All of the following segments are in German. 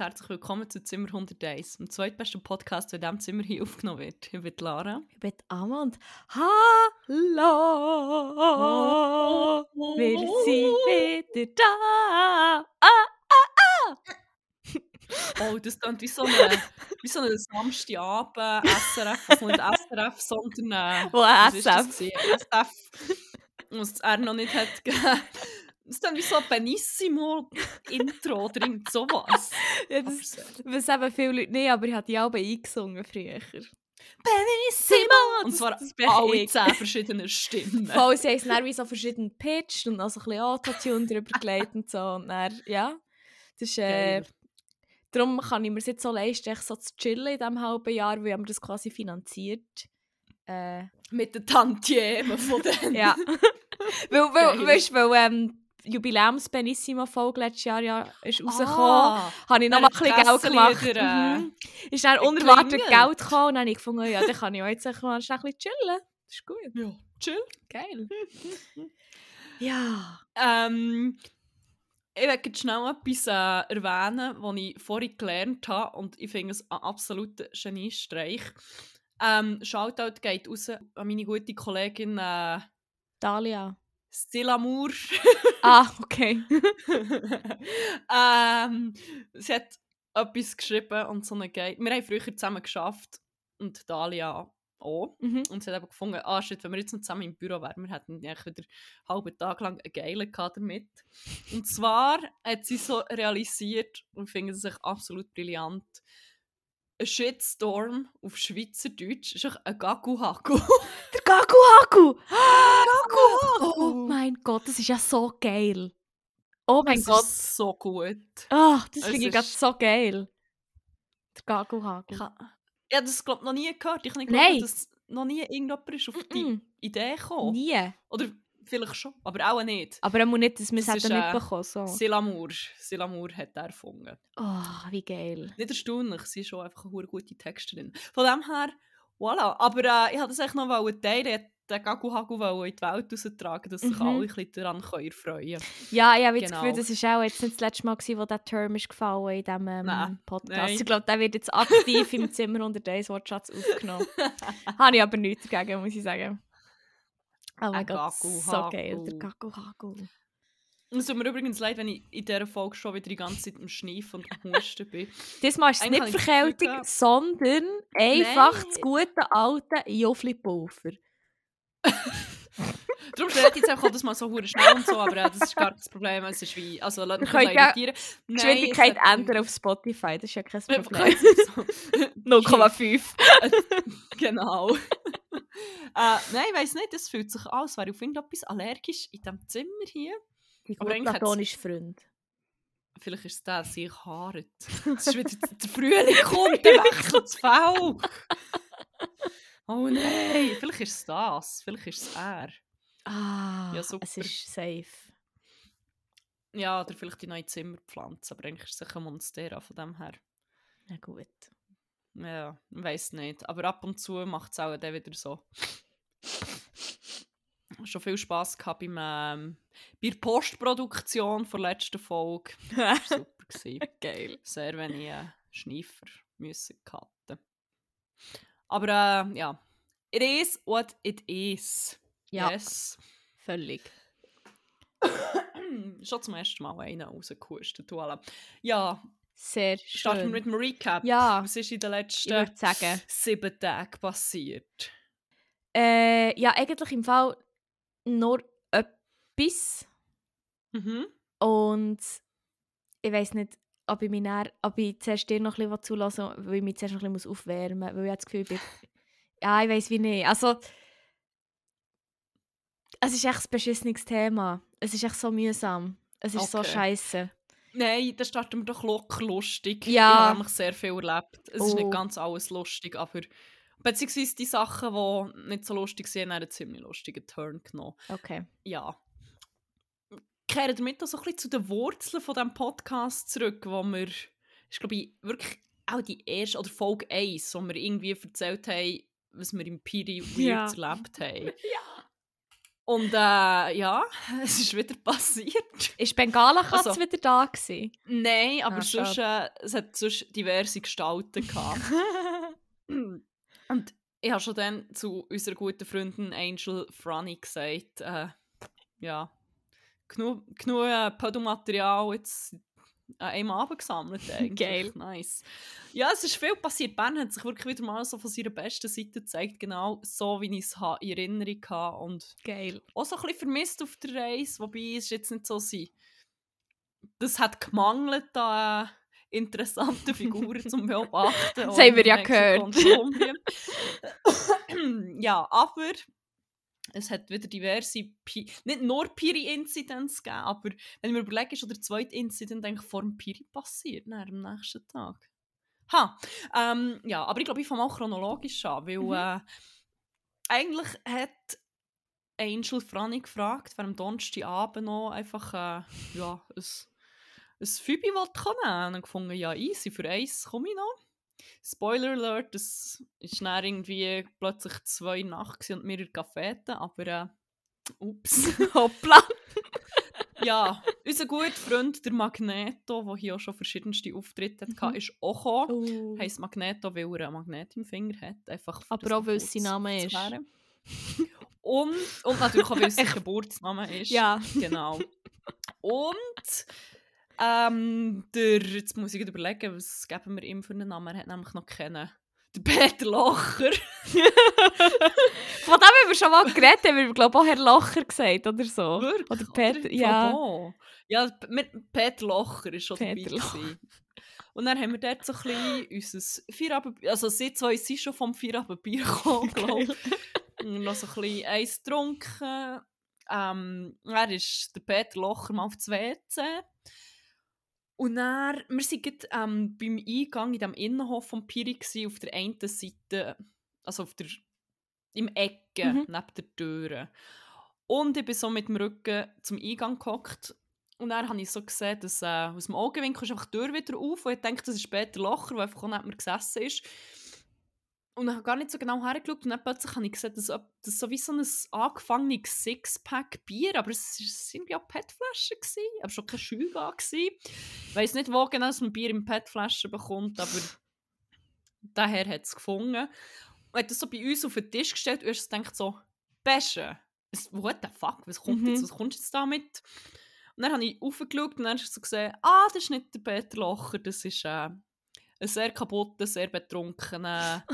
Und herzlich willkommen zu Zimmer 101, dem zweitbesten Podcast, der in diesem Zimmer hier aufgenommen wird. Ich bin Lara. Ich bin Amma und Hallo! Wir sind wieder da! Ah, ah, ah! Oh, das klingt wie so wie so eine Samstagabend SRF, also nicht SRF, sondern äh, Wo SF? SF, was er noch nicht hat gegeben. Das ist dann wie so ein Benissimo-Intro oder irgend sowas. Ja, das wissen eben viele Leute nicht, aber ich habe die Alben eingesungen früher. Benissimo! Und zwar das alle zehn verschiedene Stimmen. Voll, sie haben es dann wie so verschieden gepitcht und auch so ein bisschen Autotune drüber gelegt und so. Und dann, ja, das ist... Äh, darum kann ich mir es jetzt so leisten, echt so zu chillen in diesem halben Jahr, weil haben wir das quasi finanziert. Äh, Mit den Tantiemen von den... Ja. weil, weil, weißt, weil ähm, Jubiläums-Benissimo-Folge letztes Jahr ja ist rausgekommen, Ah, habe ich noch mal ein bisschen Geld gemacht. Mhm. Ist dann unerwartet. Geld gekommen und dann habe ich gefunden, ja, dann kann ich auch jetzt schnell ein bisschen chillen. Das ist gut. ja, chill. Geil. ja. Ähm, ich möchte jetzt schnell etwas äh, erwähnen, was ich vorhin gelernt habe und ich finde es ein absoluter Geniestreich. Ähm, Shoutout geht raus an meine gute Kollegin äh, Dalia. Stilamour. Ah, okay. ähm, sie hat etwas geschrieben und so eine geil. Wir haben früher zusammen geschafft und Dalia auch. Mhm. Und sie hat aber gefunden, ah shit, wenn wir jetzt noch zusammen im Büro wären, wir hätten eigentlich wieder einen halben Tag lang einen geilen gehabt damit. Und zwar hat sie so realisiert, und ich finde es sich absolut brillant, ein Shitstorm auf Schweizerdeutsch ist ein Gagu-Hagu. Der Gagu Haku! Gagu-Hagu! Oh mein Gott, das ist ja so geil. Oh mein Das Gott. ist so gut. Ah, das finde ich gerade so geil. Der Gagu Haku. Ich habe ja, das glaube noch nie gehört. Ich Nein. geglaubt, dass noch nie irgendjemand ist auf die Mm-mm. Idee gekommen. Nie. Oder vielleicht schon, aber auch nicht. Aber er muss nicht, dass wir es Das ist, hätten äh, mitbekommen. So. Silamour. Silamour hat er erfunden. Oh, wie geil. Nicht erstaunlich, sie ist schon einfach eine gute Texterin. Von dem her, voilà. Aber äh, ich wollte das echt noch teilen. Den Gagu Hagu wollen in die Welt raustragen, dass sich Mhm. alle ein bisschen daran können freuen Ja, ich habe das Genau. Gefühl, das war auch jetzt nicht das letzte Mal, gewesen, wo der Term ist gefallen in diesem ähm, Podcast. nein. Ich glaube, der wird jetzt aktiv im Zimmer unter Days Wortschatz aufgenommen. habe ich aber nichts dagegen, muss ich sagen. Oh mein Ein Gott, so geil. Der Gagu Hagu. Es tut mir übrigens leid, wenn ich in dieser Folge schon wieder die ganze Zeit am Schneifen und am Husten bin. Diesmal ist es nicht das Verkältung, sondern einfach Nein. das gute alte Joffli-Pulver. Darum steht jetzt einfach auch das mal so hure schnell und so, aber äh, das ist gar kein Problem. Es ist wie, also lasst mich ja irritieren. Nein, Geschwindigkeit ändern auf Spotify, das ist ja kein Problem. können so- 0,5. genau. äh, nein, ich weiss nicht, es fühlt sich an, als wäre auf irgendetwas allergisch in diesem Zimmer hier. Die gute platonische Freund. Vielleicht ist es der, sich haaret. Es ist wieder der Frühling kommt, der wechselt das Fell. Oh nein, vielleicht ist es das. Vielleicht ist es er. Ah, Ja, super. es ist safe. Ja, oder vielleicht die neue Zimmerpflanze, aber eigentlich ist es ein Monstera von dem her. Na gut. Ja, ich weiß nicht. Aber ab und zu macht es auch dann wieder so. Schon viel Spass gehabt beim, ähm, bei der Postproduktion der letzten Folge. Das war super. Geil. Sehr wenig äh, Schneifer müssen cutten. Aber äh, ja, it is what it is. Ja. Yes. Völlig. Schon zum ersten Mal einen rausgehustet. Voilà. Ja, Sehr starten wir schön. mit dem Recap. Ja, Was ist in den letzten sieben Tagen passiert? Äh, ja, eigentlich im Fall nur etwas. Mhm. Und ich weiß nicht, ob ich, mich dann, ob ich zuerst dir noch ein bisschen zulassen weil ich mich zuerst noch ein bisschen aufwärmen muss. Weil ich habe das Gefühl, bin... Ja, ich weiß wie nicht. Also... Es ist echt ein beschissenes Thema. Es ist echt so mühsam. Es ist so Okay. scheiße. Nein, dann starten wir doch locker lustig. Ja. Ich habe nämlich sehr viel erlebt. Es ist Oh. nicht ganz alles lustig, aber beziehungsweise die Sachen, die nicht so lustig sind, haben einen ziemlich lustigen Turn genommen. Okay. Ja. Kehren damit auch so ein bisschen zu den Wurzeln von diesem Podcast zurück, wo wir, ich glaube, wirklich auch die erste, oder Folge 1, wo wir irgendwie erzählt haben, was wir im Piri Ja. erlebt haben. Ja. Und äh, ja, es ist wieder passiert. Ist Bengala-Katz Also- wieder da gewesen? Nein, aber Ah, sonst, äh, es hat sonst diverse Gestalten gehabt. Und ich habe schon dann zu unserer guten Freundin Angel Franny gesagt, äh, ja, genug, genug äh, Pödomaterial jetzt an einem Abend gesammelt eigentlich. Geil. Nice. Ja, es ist viel passiert. Ben hat sich wirklich wieder mal so von seiner besten Seite gezeigt, genau so, wie ich es in Erinnerung habe und Geil. auch so ein bisschen vermisst auf der Reise, wobei es jetzt nicht so sein. Das hat gemangelt an äh, interessanten Figuren zum Beobachten. Das haben wir ja Kolumbien. ja, aber es hat wieder diverse, Pi nicht nur Piri-Inzidenz gegeben, aber wenn ich mir überlege, ist der zweite Incident eigentlich vor dem Piri passiert, am nächsten Tag. Ha, ähm, ja, aber ich glaube, ich fange mal chronologisch an, weil Mhm. äh, eigentlich hat Angel Franny gefragt, wer am Donnerstagabend noch einfach äh, ja, ein, ein Fübi wollte nehmen. Und dann gefunden, ja, easy, für eins komme ich noch. Spoiler Alert, es ist dann irgendwie plötzlich zwei Nacht und mehrere Cafeten, aber äh, ups. Hoppla. ja, unser guter Freund, der Magneto, der hier auch schon verschiedenste Auftritte hatte, Mhm. ist auch gekommen. Oh. Heißt Magneto, weil er einen Magnet im Finger hat. Einfach, Aber das auch, weil es sein Name ist. Und, und natürlich auch, weil es sein Geburtsname ist. Ja. Genau. Und ähm, der, jetzt muss ich überlegen, was geben wir ihm für einen Namen? Er hat nämlich noch kennen. Der Peter Locher. Von dem haben wir schon mal geredet, haben wir, glaube ich, auch Herr Locher gesagt oder so. Wirklich? Oder Peter, Oder? ja. Wo? Ja, mit Peter Locher ist schon Peter dabei. Locher. Und dann haben wir dort so ein bisschen unser Feierabend... Also sie zwei sind schon vom Feierabendbier gekommen, glaube ich. Noch so ein bisschen eins getrunken. Ähm, er ist der Peter Locher mal auf das WC. Und dann, wir waren gerade, ähm, beim Eingang in dem Innenhof vom Piri gsi, auf der einen Seite, also auf der, im Ecke, Mhm. neben der Tür. Und ich bin so mit dem Rücken zum Eingang gehockt. Und dann habe ich so gesehen, dass äh, aus dem Augenwinkel ist einfach die Tür wieder auf. Und ich dachte, das ist Peter Locher, der einfach auch neben mir gesessen ist. Und ich habe gar nicht so genau hergeschaut. Und dann plötzlich habe ich gesehen, dass das so wie so ein angefangenes Sixpack Bier, aber es waren irgendwie auch PET-Flaschen, aber schon kein Schülgang. Ich weiss nicht, wo genau man Bier in PET-Flaschen bekommt, aber daher hat es gefunden. Und hat das so bei uns auf den Tisch gestellt und erst gedacht so, Besche, was- what the fuck, was kommt jetzt, Mhm. was kommst du jetzt damit? Und dann habe ich aufgeschaut und dann habe ich so gesehen, ah, das ist nicht der Peter Locher, das ist äh, ein sehr kaputter, sehr betrunkener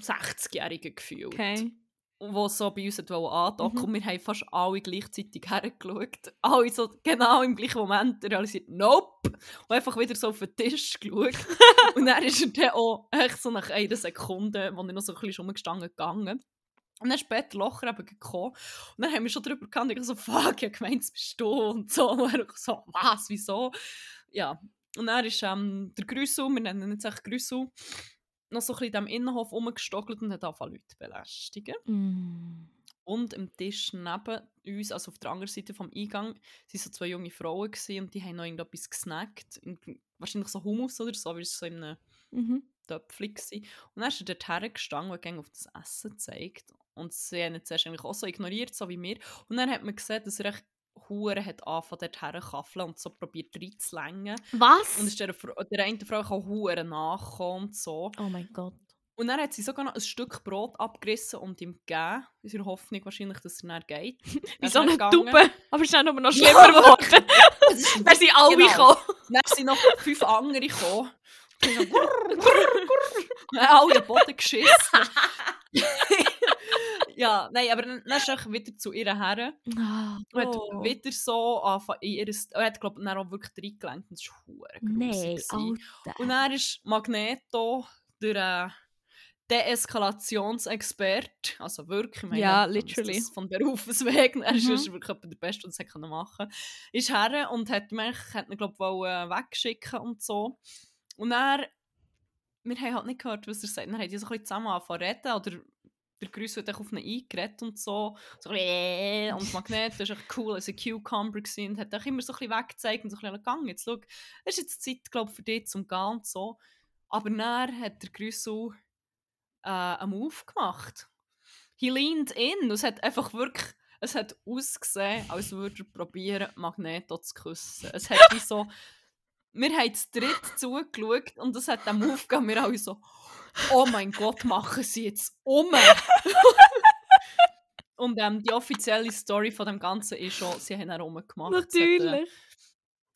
60-Jähriger gefühlt. Okay. Der so bei uns andocken Mhm. und wir haben fast alle gleichzeitig hergeschaut. Alle so genau im gleichen Moment realisiert, nope! Und einfach wieder so auf den Tisch geschaut. und dann ist er dann auch echt so nach einer Sekunde, wo er noch so ein bisschen rumgestanden gegangen. Und dann ist Peter Locher eben gekommen. Und dann haben wir schon darüber gehabt, ich so, fuck, ich gemeint, bist du und so. Und er so, was, wieso? Ja. Und dann ist ähm, der Grüssel, wir nennen ihn jetzt echt Grüssel, noch so ein bisschen in diesem Innenhof rumgestockelt und hat angefangen, Leute zu belästigen. Mm. Und am Tisch neben uns, also auf der anderen Seite vom Eingang, waren so zwei junge Frauen gewesen, und die haben noch irgendetwas gesnackt. Wahrscheinlich so Hummus oder so, weil es so in einem Mhm. Töpfchen war. Und dann ist er dort hergestanden und hat auf das Essen gezeigt. Und sie haben ihn zuerst eigentlich auch so ignoriert, so wie wir. Und dann hat man gesehen, dass er echt Huren hat angefangen, dort herzukaffeln und so probiert reinzulängen. Was? Und ist der, der einen Frau auch Huren nachgekommen und so. oh mein Gott. Und dann hat sie sogar noch ein Stück Brot abgerissen und ihm gegeben. In der Hoffnung wahrscheinlich, dass er dann geht. Wie Er so eine. Tube. Aber es ist dann aber noch schlimmer geworden. Wer sind alle Genau. gekommen? Dann sind noch fünf andere gekommen. Und Dann haben alle am Boden geschissen. Ja, nein, aber dann, dann ist er wieder zu ihr her Ah, und hat oh. wieder so angefangen, ihr, er hat glaube ich auch wirklich reingelenkt und das war Nein. Alter. Und dann ist Magneto der äh, Deeskalationsexperte, also wirklich, ich meine, Ja, das literally. ist von Berufswegen, er ist Mhm. wirklich der Beste, was er machen konnte, ist her und hat mich, hat ihn, glaube ich, äh, wegschicken und so. Und dann, wir haben halt nicht gehört, was er sagt, dann haben die so ein bisschen zusammen angefangen zu reden, oder der Grüß hat auch auf ihn eingeredet und so. so äh, und Magnet war echt cool, als ein Cucumber gewesen, und hat auch immer so ein bisschen weggezeigt und so ein bisschen gegangen. Jetzt schau, es ist jetzt Zeit, glaube für dich zum Gehen und so. Aber dann hat der Grüssel äh, einen Move gemacht. he leaned in. Es hat einfach wirklich, es hat ausgesehen, als würde er probieren, Magneto zu küssen. Es hat wie so, wir haben das dritt zugeschaut und es hat dem Move gegeben, wir alle so, oh mein Gott, machen sie jetzt um. und ähm, die offizielle Story von dem Ganzen ist schon, sie haben ihn rumgemacht. Natürlich.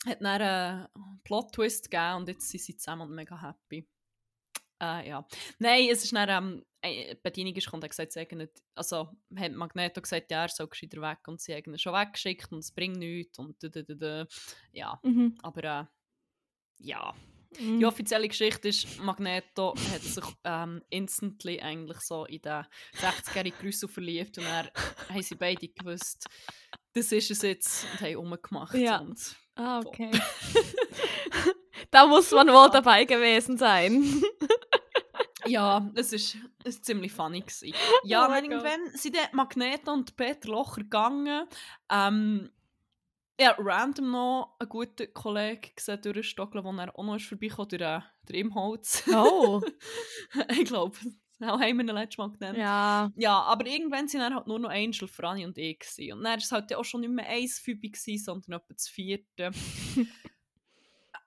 Es hat, äh, hat dann einen Plot-Twist gegeben und jetzt sind sie zusammen und mega happy. Äh, ja. Nein, es ist dann, ähm, die Bedienung ist gekommen und hat gesagt, sie nicht, also hat Magneto gesagt, ja, er soll gescheiter weg und sie haben ihn schon weggeschickt und es bringt nichts und da, da, da. ja, Mhm. aber äh, ja. Mhm. Die offizielle Geschichte ist, Magneto hat sich ähm, instantly eigentlich so in den 60-jährigen Grüssel verliebt und dann haben sie beide gewusst, das ist es jetzt und haben umgemacht. Ja. Und Ah, okay. da muss man wohl dabei gewesen sein. ja, es ist, es ist ziemlich funny gewesen. Ja, Oh mein dann irgendwann sind dann Magneto und Peter Locher gegangen. Ähm, ja, random noch einen guten Kollegen gesehen durchstockeln, wo er auch noch ist vorbeigekommen, durch der Imholz. Oh. ich glaube, das haben wir ihn letztes Mal genannt. ja. Ja, aber irgendwann sind dann halt nur noch Angel, Franny und ich. Gewesen. Und dann war es halt auch schon nicht mehr eins Fübi, sondern etwa das vierte.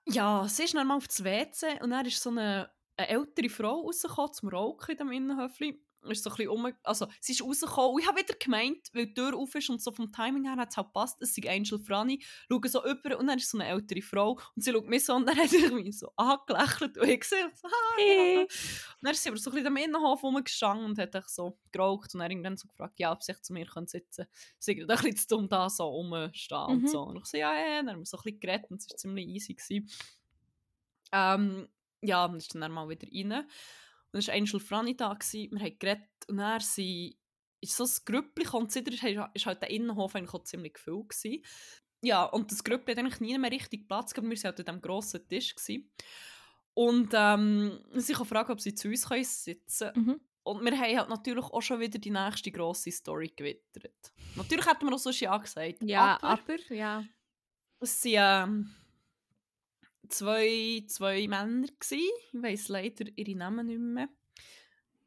ja, sie ist dann mal auf das WC und dann ist so eine, eine ältere Frau rausgekommen zum Rauchen in dem Innenhöfli. Ist so ein bisschen um, also sie ist rausgekommen und ich habe wieder gemeint, weil die Tür auf ist und so vom Timing her hat es halt gepasst, es ist Angel Franny, schaue so über und dann ist so eine ältere Frau und sie schaut mich so und dann hat sie mich so angelächelt und ich sehe so, ah, ja. Und dann ist sie aber so ein bisschen am Innenhof rumgestanden und hat so geraucht und dann irgendwann so gefragt, ja, ob sie zu mir können sitzen können. Sie sind ein bisschen zu dumm da so rumstehen Mhm. und so. Und ich so, ja, ja, dann haben wir so ein bisschen geredet und es war ziemlich easy. Gewesen. Ähm, ja, und dann ist dann mal wieder rein. Und dann war da, gewesen. wir haben geredet und dann sie ist so ein Grüppli gekommen und seitdem ist halt der Innenhof eigentlich auch ziemlich gefüllt gewesen. Ja, und das Grüppli hat eigentlich nie mehr richtig Platz gehabt, wir waren halt an diesem grossen Tisch. Gewesen. Und ähm, sie kann fragen, ob sie zu uns können sitzen können. Mhm. Und wir haben halt natürlich auch schon wieder die nächste grosse Story gewittert. Natürlich hätten wir auch so Ja gesagt. Ja, aber aber, ja. es ähm, zwei, zwei Männer. Gewesen. Ich weiss leider ihre Namen nicht mehr.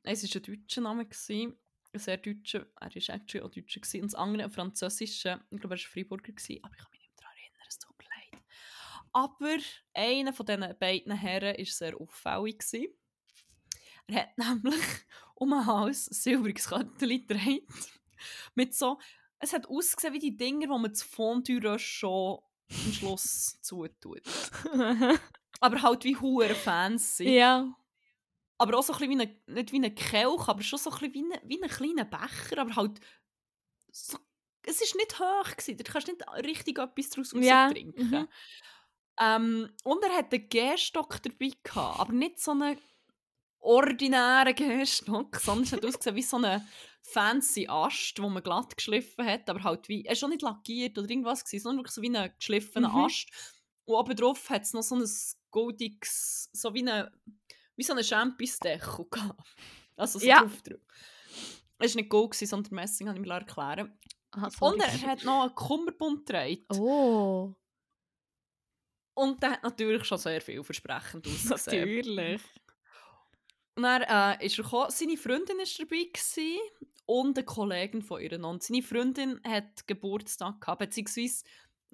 Es war ein deutscher Name. Gewesen. Ein sehr deutscher. Er war actually auch deutscher. Gewesen. Und das andere ein französischer. Ich glaube, er war Freiburger. Gewesen. Aber ich kann mich nicht mehr daran erinnern. Es tut mir leid. Aber einer von diesen beiden Herren war sehr auffällig. Gewesen. Er hat nämlich um den Hals ein silbriges getragen. Mit so... Es hat ausgesehen wie die Dinger, die man das Fondue schon am Schluss zutut. Aber halt wie hure fancy. ja. Aber auch so ein bisschen wie eine, nicht wie ein Kelch, aber schon so ein bisschen wie ein, wie ein kleiner Becher, aber halt so, es war nicht hoch, gewesen. da kannst du nicht richtig etwas daraus Ja, trinken. mhm. Ähm, und er hatte einen Gärstock dabei, gehabt, aber nicht so einen ordinären Gärstock, sondern es hat ausgesehen wie so eine fancy Ast, wo man glatt geschliffen hat, aber halt wie, er ist schon nicht lackiert oder irgendwas gewesen, sondern wirklich so wie ein geschliffener Mhm. Ast. Und oben drauf hat es noch so ein goldiges, so wie eine, wie so eine Champisdeckel gehabt. Also so Ja. draufgedrückt. Es war nicht Gold, gewesen, sondern Messing, habe ich mir erklären. Aha, Und er hat noch einen Kummerbund getragen. Oh, Und der hat natürlich schon sehr vielversprechend ausgesehen. natürlich. Und dann äh, ist er gekommen, seine Freundin war dabei gewesen, und eine Kollegin von ihr. Und seine Freundin hat Geburtstag gehabt, beziehungsweise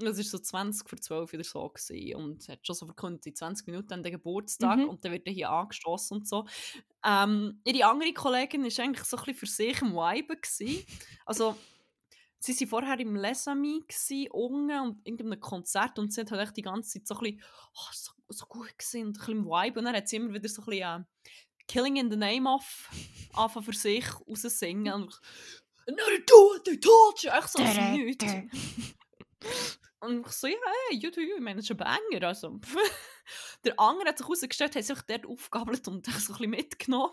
es war so 20 vor 12 oder so gewesen, und hat schon so verkündet, in 20 Minuten an den Geburtstag Mhm. und dann wird er hier angestoßen und so. Ähm, ihre andere Kollegin war eigentlich so ein bisschen für sich im Vibe. Gewesen. Also, sie waren vorher im Les Amis gewesen, unten und irgendeinem Konzert und sie hat halt echt die ganze Zeit so ein bisschen oh, so, so gut gewesen und ein bisschen im Vibe und dann hat sie immer wieder so ein bisschen äh, Killing in the Name of anfangen für sich raussingen und do what they told you! Echt so Nichts. Und ich so, ja, hey, you do you, ich meine, das ist ein Banger. Also. der andere hat sich herausgestellt, hat sich dort aufgegabelt und hat so ein bisschen mitgenommen.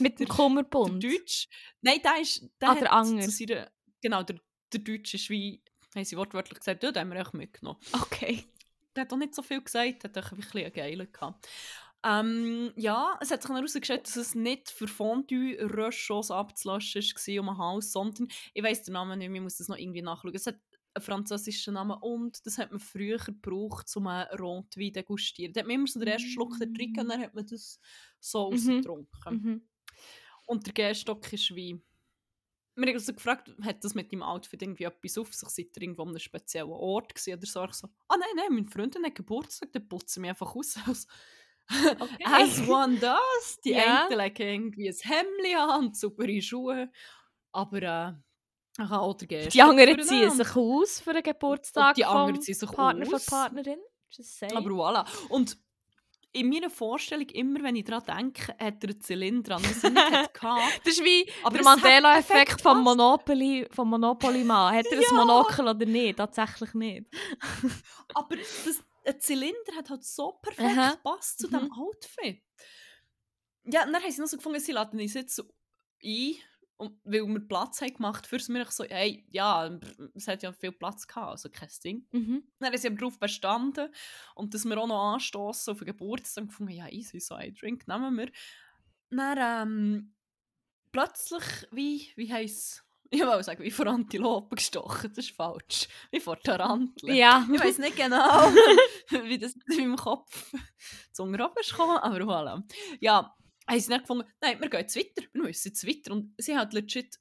Mit dem Der Kummerbund. Deutsch. Nein, der ist. Der Ah, der zu seiner- Genau, der, der Deutsche ist wie. Haben sie wortwörtlich gesagt, ja, den haben wir echt mitgenommen. Okay. Der hat auch nicht so viel gesagt, hat auch ein bisschen einen geilen gehabt. Ähm, ja, es hat sich herausgestellt, dass es nicht für Fondue-Röschos abzulöschen war um ein Haus, sondern, ich weiss den Namen nicht mehr, ich muss das noch irgendwie nachschauen. Es hat einen französischen Namen und das hat man früher gebraucht, um einen Rotwein zu degustieren. Da hat man immer so den ersten Schluck drin und dann hat man das so Mhm. rausgetrunken. Mhm. Und der Gärstock ist wie wir haben also gefragt, hat das mit deinem Outfit irgendwie etwas auf sich? Seid ihr irgendwo an einem speziellen Ort gewesen? Oder so? Ich so, ah nein, nein, meine Freundin hat Geburtstag, dann putzen wir einfach aus. Okay. as one does. Die Ja. einen legen irgendwie ein Hemd an und saubere Schuhe. Aber äh, ich habe auch Gäste Die anderen ziehen sich aus für den Geburtstag Und die anderen ziehen sich Partner aus. von Partnerin. Aber voilà. Und in meiner Vorstellung, immer wenn ich daran denke, hat er einen Zylinder an, nicht hatte. das ist wie Aber der Mandela-Effekt vom. Monopoly, vom Monopoly-Mann. Hat er ein Ja. Monokel oder nicht? Tatsächlich nicht. Aber das, ein Zylinder hat halt so perfekt Aha. gepasst zu Mhm. diesem Outfit. Ja, und dann haben sie noch so gefunden, sie laden uns jetzt so ein, und, weil wir Platz haben gemacht für mir. Ich so, hey, ja, es hat ja viel Platz gehabt, also kein Ding. Mhm. Dann haben sie aber darauf bestanden und dass wir auch noch anstoßen auf den Geburtstag gefunden, ja, easy, so ein Drink nehmen wir. Dann ähm, plötzlich, wie, wie heisst ich wollte sagen, wie vor Antilopen gestochen, das ist falsch. Wie vor Taranteln. Ja. Ich weiß nicht genau, wie das in meinem Kopf zu oben ist gekommen, aber voilà. Ja, haben sie dann gefunden, nein, wir gehen jetzt weiter, wir müssen jetzt weiter. Und sie hat legit,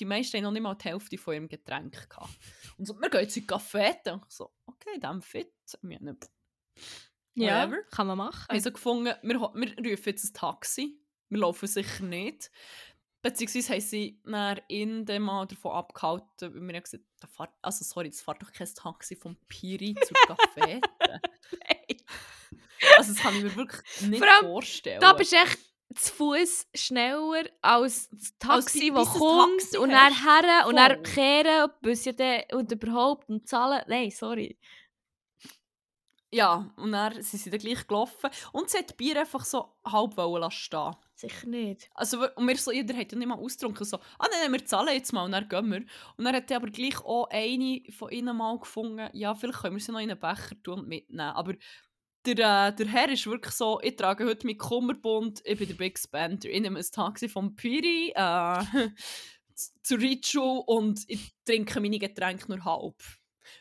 die meisten haben noch nicht mal die Hälfte von ihrem Getränk gehabt. Und so, wir gehen jetzt in die Cafete. Und ich so, okay, dann fit. Wir haben ja, whatever. kann man machen. also gefunden, wir, wir rufen jetzt ein Taxi. Wir laufen sicher nicht. Beziehungsweise haben sie dann in dem mal davon abgehalten, weil wir haben gesagt, da fahrt, also sorry, das fährt doch kein Taxi vom Piri zur Cafete. also das kann ich mir wirklich nicht allem, vorstellen. Da bist du echt zu Fuß schneller als das Taxi, das kommt Taxi und dann her und dann kehren dann und überhaupt und zahlen. Nein, sorry. Ja, und dann sind sie dann gleich gelaufen. Und sie hat Bier einfach so halb wollen lassen stehen. Sicher nicht. Also, und wir so, jeder hat ja nicht mal ausgetrunken. So, ah nein, nein, wir zahlen jetzt mal und dann gehen wir. Und dann hat er aber gleich auch eine von ihnen mal gefunden, ja, vielleicht können wir sie noch in einen Becher tun und mitnehmen. Aber der, äh, der Herr ist wirklich so, ich trage heute meinen Kummerbund, ich bin der Big Spender. Ich nehme ein Taxi vom Piri äh, zu Richu und ich trinke meine Getränke nur halb.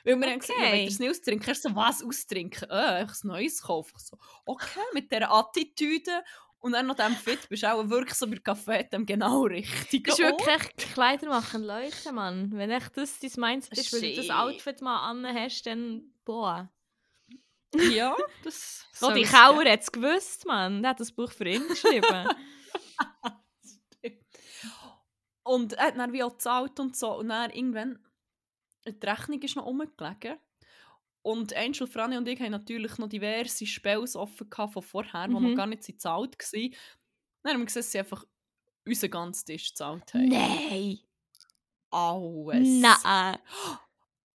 Weil wir haben gesagt, ja, Okay. wenn ihr es nicht austrinken, so, was austrinken? Äh, einfach ein neues kaufen. Ich so, okay, mit dieser Attitüde und dann noch dem Fit bist du auch wirklich so bei Kaffee dem genau richtig. Das ist wirklich Kleider machen leuchten, Mann. Wenn echt das dein Mindset ist, weil du das. Outfit mal an hast, dann boah. Ja, das So, die Kauer hat es gewusst, Mann. Der hat das Buch für ihn geschrieben. Und er hat dann wie auch gezahlt und so. Und dann irgendwann, die Rechnung ist noch rumgelegen. Und Angel, Franny und ich haben natürlich noch diverse Spells offen gehabt von vorher, die Mhm. noch gar nicht gezahlt waren. Dann haben wir gesehen, dass sie einfach unseren ganzen Tisch gezahlt haben. Nein. Alles. Nein.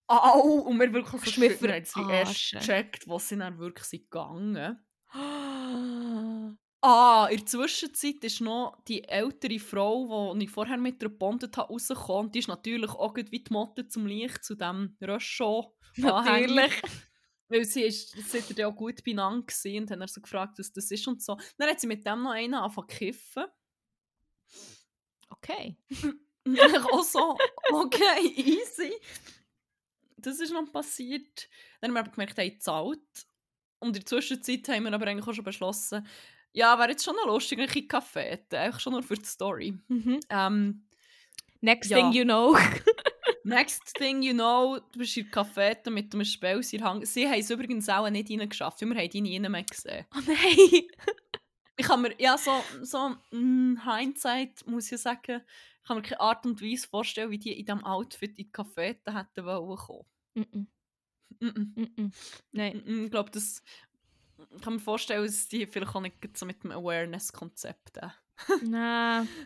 Au! Und wir wirklich so schütteln, haben sie erst gecheckt, was sie dann wirklich sind gegangen Ah, in der Zwischenzeit ist noch die ältere Frau, die ich vorher mit ihr gebondet habe, rausgekommen. Die ist natürlich auch gut wie die Motte zum Licht zu diesem Röschon. Natürlich. Weil sie ist, ja auch gut beieinander gewesen und haben so gefragt, was das ist und so. Dann hat sie mit dem noch einen angefangen kiffen. Okay. Auch so, okay, easy. Das ist noch passiert. Dann haben wir aber gemerkt, hey, zahlt. Und in der Zwischenzeit haben wir aber eigentlich auch schon beschlossen, ja, wäre jetzt schon noch lustig, ein bisschen Kaffee, eigentlich schon nur für die Story. Mhm. Ähm, Next Ja. thing you know. next thing you know, du bist in Cafete mit einem Spels in Hand. Sie haben es übrigens auch nicht reingeschafft, weil wir haben die nie mehr gesehen. Oh nein. Ich kann mir, ja, so, so in Hindsight muss ich sagen, ich kann mir keine Art und Weise vorstellen, wie die in diesem Outfit in die Cafete hätten wollen kommen. Mm-mm. Mhm. Mm-mm. Nein. Mhm, Ich glaube, das ich kann mir vorstellen, dass die vielleicht auch nicht so mit dem Awareness-Konzept. äh. Nein.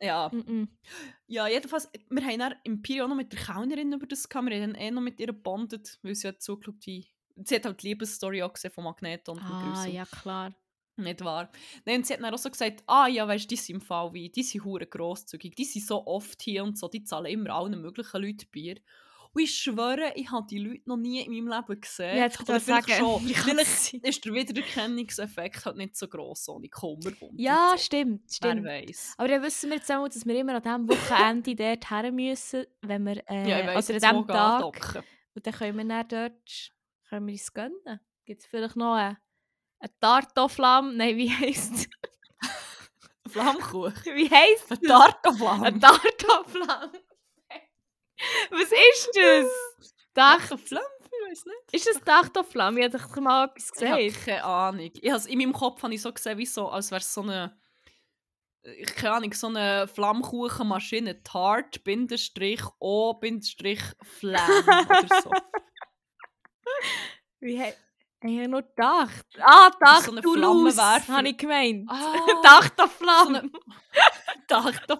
Ja. Mm-mm. ja, jedenfalls, wir haben dann im auch noch mit der Kellnerin über das gehabt. Wir haben dann eh noch mit ihr gebondet, weil sie hat zugeschaut, wie... Sie hat halt die Liebesstory auch gesehen von Magneto und Ah, ja klar. Nicht wahr? Nein, und sie hat dann auch so gesagt, ah ja, weißt du, die sind im Fall wie, die sind hure grosszügig, die sind so oft hier und so, die zahlen immer allen möglichen Leuten Bier. Und ich schwöre, ich habe die Leute noch nie in meinem Leben gesehen. Ja, Oder vielleicht sagen, schon. Vielleicht ist der Wiedererkennungseffekt halt nicht so gross ohne Kummerbund. Ja, so. stimmt. Wer stimmt. weiß. Aber dann wissen wir jetzt auch, dass wir immer an diesem Wochenende dort her müssen, wenn wir, äh, Ja, weiss, also an diesem Tag. andocken. Und dann können wir dann dort, können wir uns gönnen. Gibt es vielleicht noch eine, eine Tarte au Flamme? Nein, wie heisst es? Flammkuchen. Wie heisst Ein das? Tartoflamm. Ein Tartaflamm. Was ist das? Dach Tartoflamm? Ich weiß nicht. ist das Tartaflamm? Ich habe mal etwas Ich habe keine Ahnung. Ich has, in meinem Kopf habe ich so gesehen, wie so, als wäre es so eine, ich keine Ahnung, so eine Flammkuchenmaschine, Tart, Bindestrich, O, Bindestrich, Flam oder so. Wie he ich habe nur gedacht. Ah, Dach so eine Toulouse, Flammenwerfer. habe ich gemeint. Ah, Tartaflamm. so eine- dachte,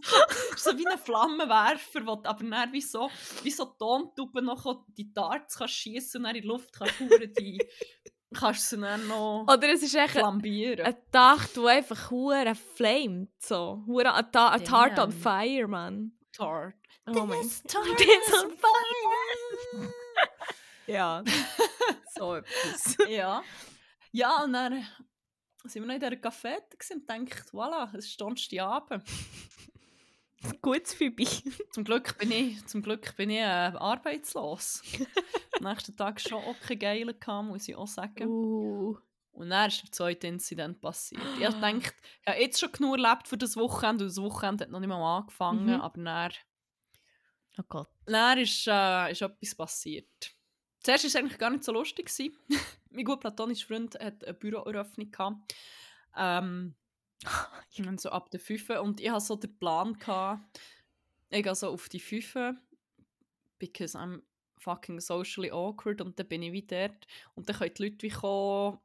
so wie ein Flammenwerfer, wo du aber dann wie so, wie so Tontauben noch die Darts kannst schiessen und dann in die Luft kannst die kannst sie dann noch Oder es ist echt flambieren. ein Dach, der einfach hure flamed. So. Hure ein, Ta Tart on fire, man. Tart. Oh This tart is on fire. Ja. so etwas. ja. Ja, und dann sind wir noch in dieser Café und dachten, voilà, es ist Donnerstagabend. Gutes Phoebe. Zum Glück bin ich, zum Glück bin ich äh, arbeitslos. Am nächsten Tag schon auch kein Geiler gehabt, muss ich auch sagen. Uh. Und dann ist der zweite Inzident passiert. Ich habe gedacht, ich habe jetzt schon genug erlebt für das Wochenende und das Wochenende hat noch nicht mal angefangen, Mhm. aber dann, Oh Gott. dann ist, äh, ist etwas passiert. Zuerst war es eigentlich gar nicht so lustig. mein gut platonischer Freund hat eine Büroeröffnung gehabt. Ähm, und so ab der 5 und ich hatte so den Plan, gehabt, ich gehe so auf die 5, because I'm fucking socially awkward und dann bin ich wieder dort. Und dann können die Leute wie kommen,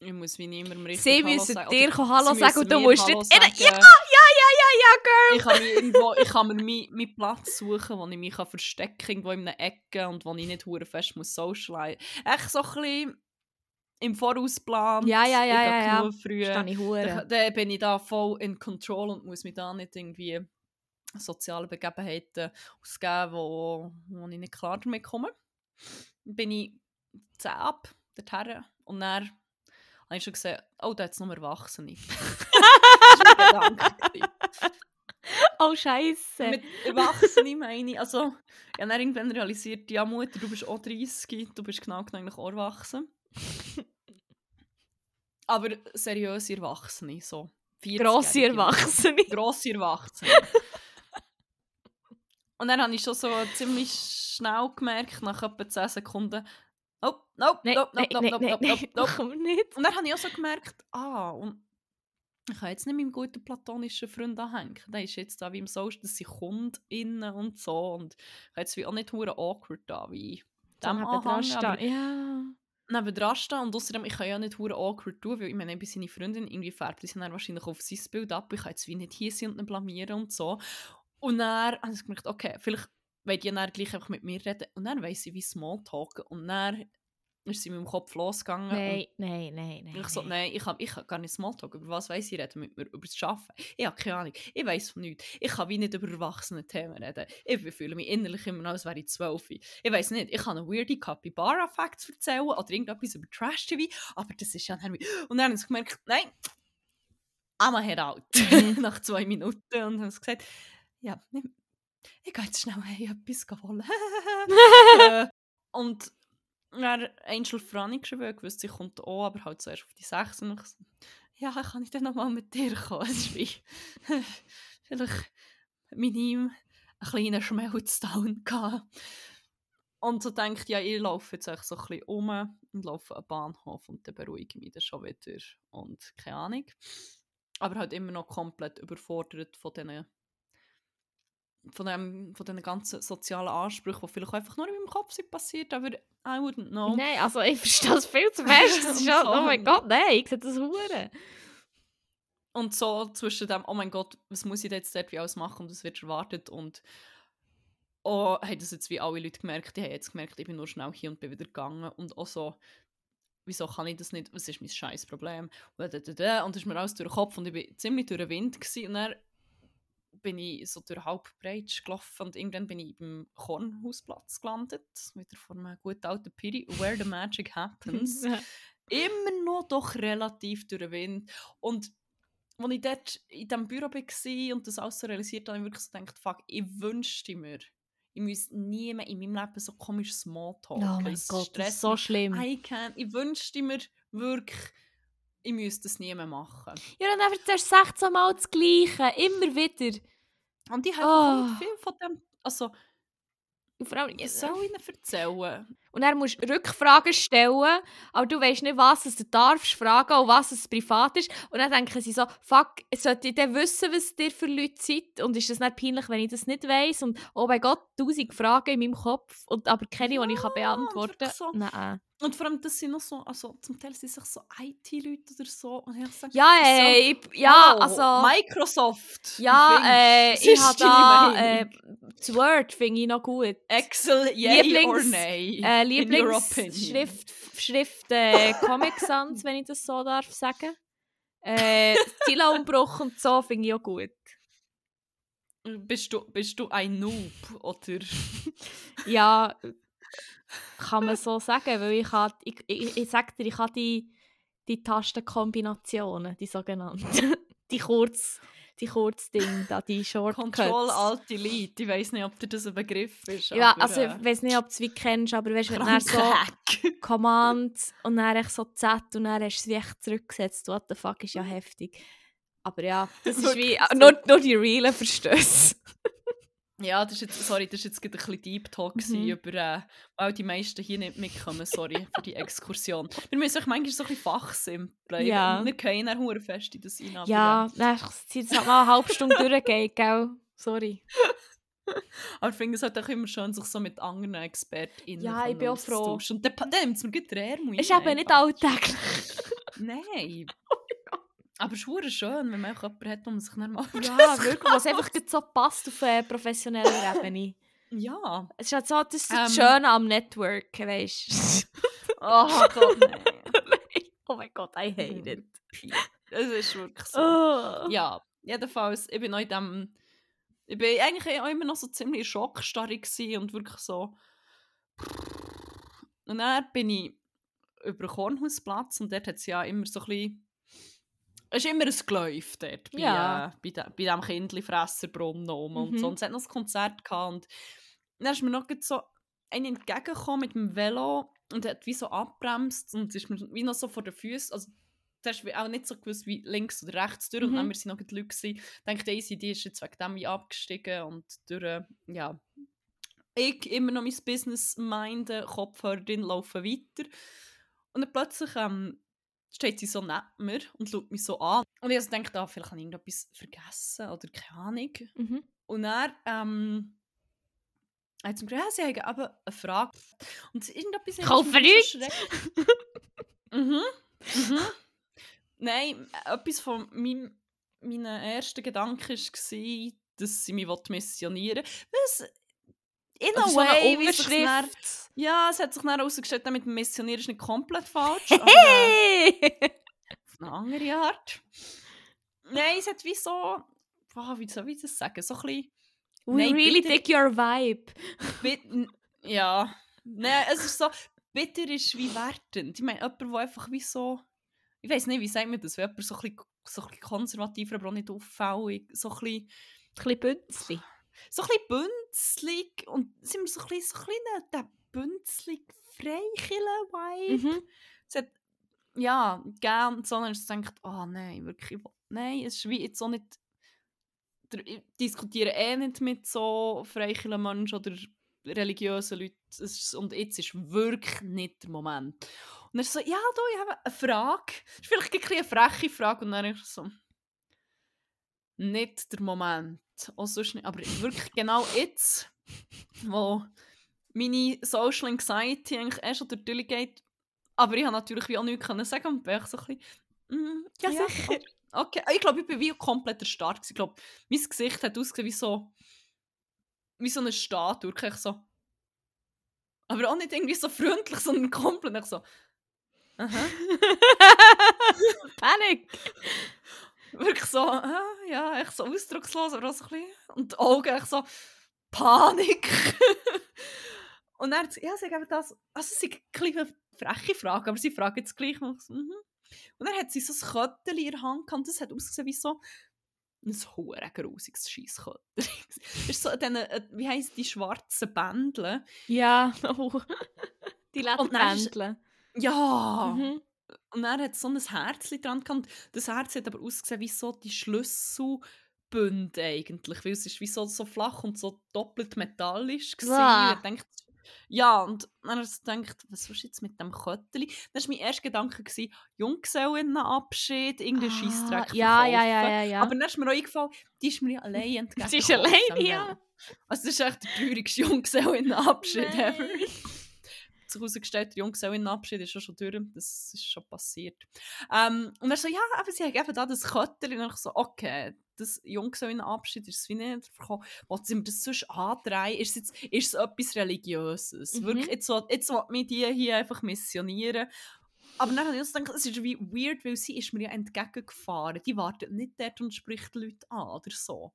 ich muss wie niemandem richtig Sie Hallo müssen sagen, dir Hallo sagen und du musst Hallo nicht... Ja, ja, ja, girl! Ich kann, mich irgendwo, ich kann mir meinen meinen Platz suchen, wo ich mich kann verstecken kann, irgendwo in einer Ecke und wo ich nicht hure fest muss socialisen. Echt so ein bisschen im Vorausplan. Ja, ja, ja, ja, ja. früh. Verstehe ich hure. Dann, dann bin ich da voll in Control und muss mich da nicht irgendwie soziale Begebenheiten ausgeben, wo, wo ich nicht klar damit komme. Dann bin ich 10 ab dorthin und dann habe ich schon gesehen, oh, da hat es noch Erwachsene. das war mein Gedanke. gewesen. Oh, Scheiße. Mit Erwachsenen meine ich, also ich habe dann irgendwann realisiert, ja Mutter, du bist auch 30, du bist genau genommen auch erwachsen. Aber seriöse Erwachsene, so 40 Grosse Erwachsene. Grosse Erwachsene. Und dann habe ich schon so ziemlich schnell gemerkt, nach etwa 10 Sekunden, nope, nope, Nein, nope, nein, nope, nein, nope, nein, nope, nein, nope, nope. komm nicht. Und dann habe ich auch so gemerkt, ah, und ich kann jetzt nicht meinem guten platonischen Freund anhängen. Der ist jetzt da wie im Social, dass sie KundInnen und so. Und ich habe jetzt wie auch nicht hure awkward da, wie Dann dem anhängen. Stehen. Ja. neben dran stehen und außerdem, ich kann ja nicht hure awkward tun, weil ich meine, bei seine Freundin irgendwie färbt, die sind dann wahrscheinlich auf sein Bild ab. Ich kann jetzt wie nicht hier sein und ihn blamieren und so. Und dann habe ich gemerkt, okay, vielleicht wollen die dann gleich einfach mit mir reden. Und dann weiss ich, wie Smalltalken. Und dann ist sie in meinem Kopf losgegangen. Nein, nein, nein, nein. ich so, nein, ich, hab, ich kann gar nicht Smalltalk. Über was weiss ich reden mit mir? Über das Arbeiten? Ich habe keine Ahnung. Ich weiss von nichts. Ich kann wie nicht über erwachsene Themen reden. Ich fühle mich innerlich immer noch, als wäre ich zwölf. Ich weiss nicht, ich kann eine weirde Capybara-Facts erzählen oder irgendetwas über Trash-TV, aber das ist ja dann wie... Und dann habe ich gemerkt, nein, out. Mhm. Nach zwei Minuten und habe gesagt, ja, ich, ich gehe jetzt schnell hey, etwas holen. äh, und dann Angel Franny geschrieben, ich wusste, sie kommt auch, aber halt zuerst auf die 6. Und ich ja, kann ich dann nochmal mit dir kommen? Es ist vielleicht mit ihm einen kleinen Schmelzdown gehabt. Und so denkt ja, ich laufe jetzt echt so ein bisschen um und laufe den Bahnhof und dann beruhige ich mich dann schon wieder. Und keine Ahnung. Aber halt immer noch komplett überfordert von diesen von dem, von diesen ganzen sozialen Ansprüchen, die vielleicht einfach nur in meinem Kopf sind passiert, aber I wouldn't know. Nein, also ich verstehe das viel zu fest. Das ist halt, oh mein Gott, nein, ich sehe das hure. Und so zwischen dem, oh mein Gott, was muss ich jetzt dort wie alles machen und was wird erwartet und oh, haben das jetzt wie alle Leute gemerkt, die haben jetzt gemerkt, ich bin nur schnell hier und bin wieder gegangen und auch so, wieso kann ich das nicht, was ist mein scheiß Problem und das ist mir alles durch den Kopf und ich bin ziemlich durch den Wind gewesen. und dann bin ich so durch halb Breitsch gelaufen und irgendwann bin ich beim Kornhausplatz gelandet, wieder vor einem guten alten Piri, where the magic happens. immer noch doch relativ durch den Wind. Und als ich dort in diesem Büro war und das alles so realisiert habe, habe ich wirklich so gedacht, fuck, ich wünschte mir, ich müsste nie mehr in meinem Leben so komisch Smalltalk. Oh mein Gott, das ist so schlimm. I can. Ich wünschte mir wirklich, ich müsste das nie mehr machen. Ja, dann erzählst du 16 Mal das Gleiche, immer wieder. Und ich habe Oh. viel von dem, also, Und vor allem, was soll ich ihnen erzählen? Und dann musst du Rückfragen stellen, aber du weißt nicht, was es du darfst fragen und was es privat ist. Und dann denken sie so, fuck, sollte ich denn wissen, was ihr für Leute seid? Und ist das nicht peinlich, wenn ich das nicht weiss? Und oh mein Gott, tausend Fragen in meinem Kopf, und aber keine, die ich kann Ja, beantworten wirklich so. kann. Nein. Und vor allem, das sind noch so, also zum Teil sind es so IT-Leute oder so. Und ich sage, Ja, ey, ich- ja, oh, also... Microsoft. Ja, äh, ich habe da... Äh, das Word finde ich noch gut. Excel, yay Lieblings- or nay? Äh. Lieblingsschrift Schrift, äh, Comic Sans, wenn ich das so darf sagen. Äh, Stilumbruch und so finde ich auch gut. Bist du, bist du ein Noob, oder? Ja, kann man so sagen, weil ich, kann, ich, ich, ich sag dir, ich habe die, die Tastenkombinationen, die sogenannten, die kurz, die Kurzdinge, da, die Shortcuts. Control Alt Delete. Ich weiß nicht, ob dir das ein Begriff ist. Ja, aber, also äh, ich weiß nicht, ob du es wie kennst, aber weißt, wenn du so. Command und dann so Z und dann hast du es wie echt zurückgesetzt. What the fuck, ist ja heftig. Aber ja, das ist wie, nur, nur die realen Verstöße. Ja, das ist jetzt, sorry, das ist jetzt ein bisschen Deep Talk Mhm. über, äh, weil die meisten hier nicht mitkommen, sorry für die Exkursion. Wir müssen euch manchmal so ein bisschen fachsimpeln. Ja. Wir können dann hure fest in das aber, Ja, zieht es halt mal eine halbe Stunde durchgeht, gell? Sorry. Aber ich finde es halt auch immer schön, sich so mit anderen ExpertInnen Ja, ich bin auch froh. Und dann, nimmt es mir gut Ärmel Ist eben nicht alltäglich. Nein. Aber es ist schön, wenn man auch jemanden hat, wo man sich dann mal Ja, wirklich, was einfach so passt auf äh, professioneller Ebene. Ja. Es ist halt so, das ist das Ähm. Schöne am Network, weißt du? Oh Gott, nein. oh mein Gott, I hate it. Es ist wirklich so. Oh. Ja, jedenfalls, ich bin noch in dem... Ich bin eigentlich auch immer noch so ziemlich gewesen und wirklich so... Und dann bin ich über den Kornhausplatz und dort hat es ja immer so ein bisschen... Es ist immer ein Geläuf dort, bei, Ja. äh, bei, de, bei diesem Kindli-Fresserbrunnen und Mhm. Und es hat noch ein Konzert gehabt und dann ist mir noch so einer entgegengekommen mit dem Velo und hat wie so abbremst und es ist mir wie noch so vor den Füßen, also zuerst wie auch nicht so gewusst, wie links oder rechts durch und Mhm. dann wir sind noch die Leute. Ich easy, die ist jetzt wegen dem wie abgestiegen und durch, äh, ja, ich immer noch mein Business minden, Kopfhörer drin, laufen weiter und dann plötzlich ähm, steht sie so neben mir und schaut mich so an und ich also dachte, ah, vielleicht habe ich irgendetwas vergessen oder keine Ahnung Mhm. und dann ähm, hat gesagt, ja, sie haben aber eine Frage. Und irgendetwas... Mich nichts? mhm. Mhm. Nein, etwas von meinem, meinen ersten Gedanken war, dass sie mich missionieren will. Was... In a so way, wie sich's dann-. Ja, es hat sich dann herausgestellt, mit dem Missionieren ist nicht komplett falsch. aber, äh, Hey! auf eine andere Art. Nein, es hat wie so... Boah, wie soll ich das sagen? So ein bisschen... We Nein, really bitte- dig your vibe. Bit ja. Nein, es ist so, bitter ist wie wertend. Ich meine, jemand, der einfach wie so, ich weiß nicht, wie sagt man das, wenn jemand so ein bisschen, so ein bisschen konservativer, aber auch nicht auffällig, so ein bisschen, Ein bisschen Bünzli. So ein bisschen bünzlig und sind wir so ein bisschen, so ein bisschen bünzlig freikiller-Vibe. Mhm. Es hat, ja, gern, sondern es denkt, oh nein, wirklich, ich nein, es ist wie jetzt auch nicht, ich diskutiere eh nicht mit so freikillen Menschen oder religiösen Leuten ist, und jetzt ist wirklich nicht der Moment. Und er so, ja, du, ich habe eine Frage. Das ist vielleicht ein eine freche Frage und dann ist er so, nicht der Moment. Auch sonst nicht, aber wirklich genau jetzt, wo meine Social Anxiety eigentlich erst schon durch die geht, aber ich habe natürlich wie auch nichts können sagen und bin so ein bisschen, mm, Ja, sicher. Okay, ich glaube, ich bin wie komplett erstarrt. Ich glaube, mein Gesicht hat ausgesehen wie so, wie so eine Statue. Ich so, aber auch nicht irgendwie so freundlich, sondern komplett so, aha. Panik! Wirklich so, ah, ja, echt so ausdruckslos, aber auch so ein bisschen, und die Augen echt so, Panik. und dann hat sie, ja, sie geben das, also sie ist eine freche Frage, aber sie fragen jetzt gleich noch so, mhm. Und dann hat sie so ein Köttchen in der Hand gehabt, und das hat ausgesehen wie so ein hure grusiges Scheissköttchen. ist so dann, äh, wie heisst die schwarzen Bändel? Ja, oh. die Und Lederbändle. Ja, Mhm. Und dann hat so ein Herzchen dran gehabt. Das Herz hat aber ausgesehen wie so die Schlüsselbünde eigentlich, weil es ist wie so, so flach und so doppelt metallisch war. Ja, und dann habe ich gedacht, was ist jetzt mit dem Kötteli? Das war mein erster Gedanke, gewesen, Junggesellinnenabschied, irgendein Ah, Scheissdreck ja, ja, ja, ja, ja. Aber dann ist mir auch eingefallen, die ist mir ja allein entgegengekommen. Sie ist Samuel. ja. Also das ist echt der traurigste Junggesellinnenabschied Nein. ever. Sich herausgestellt, der Junggesellinnenabschied ist schon schon durch. Das ist schon passiert. Ähm, und er so, ja, aber sie haben eben da das Kötterchen. Und ich so, okay, das Junggesellinnenabschied ist es wie nicht verkommen. Wollen sie mir das sonst andrehen? Ist es, jetzt, ist es etwas Religiöses? Mhm. Wirklich, jetzt, will- jetzt will mich die hier einfach missionieren. Aber dann habe ich gedacht, es ist wie weird, weil sie ist mir ja entgegengefahren. Die wartet nicht dort und spricht die Leute an oder so.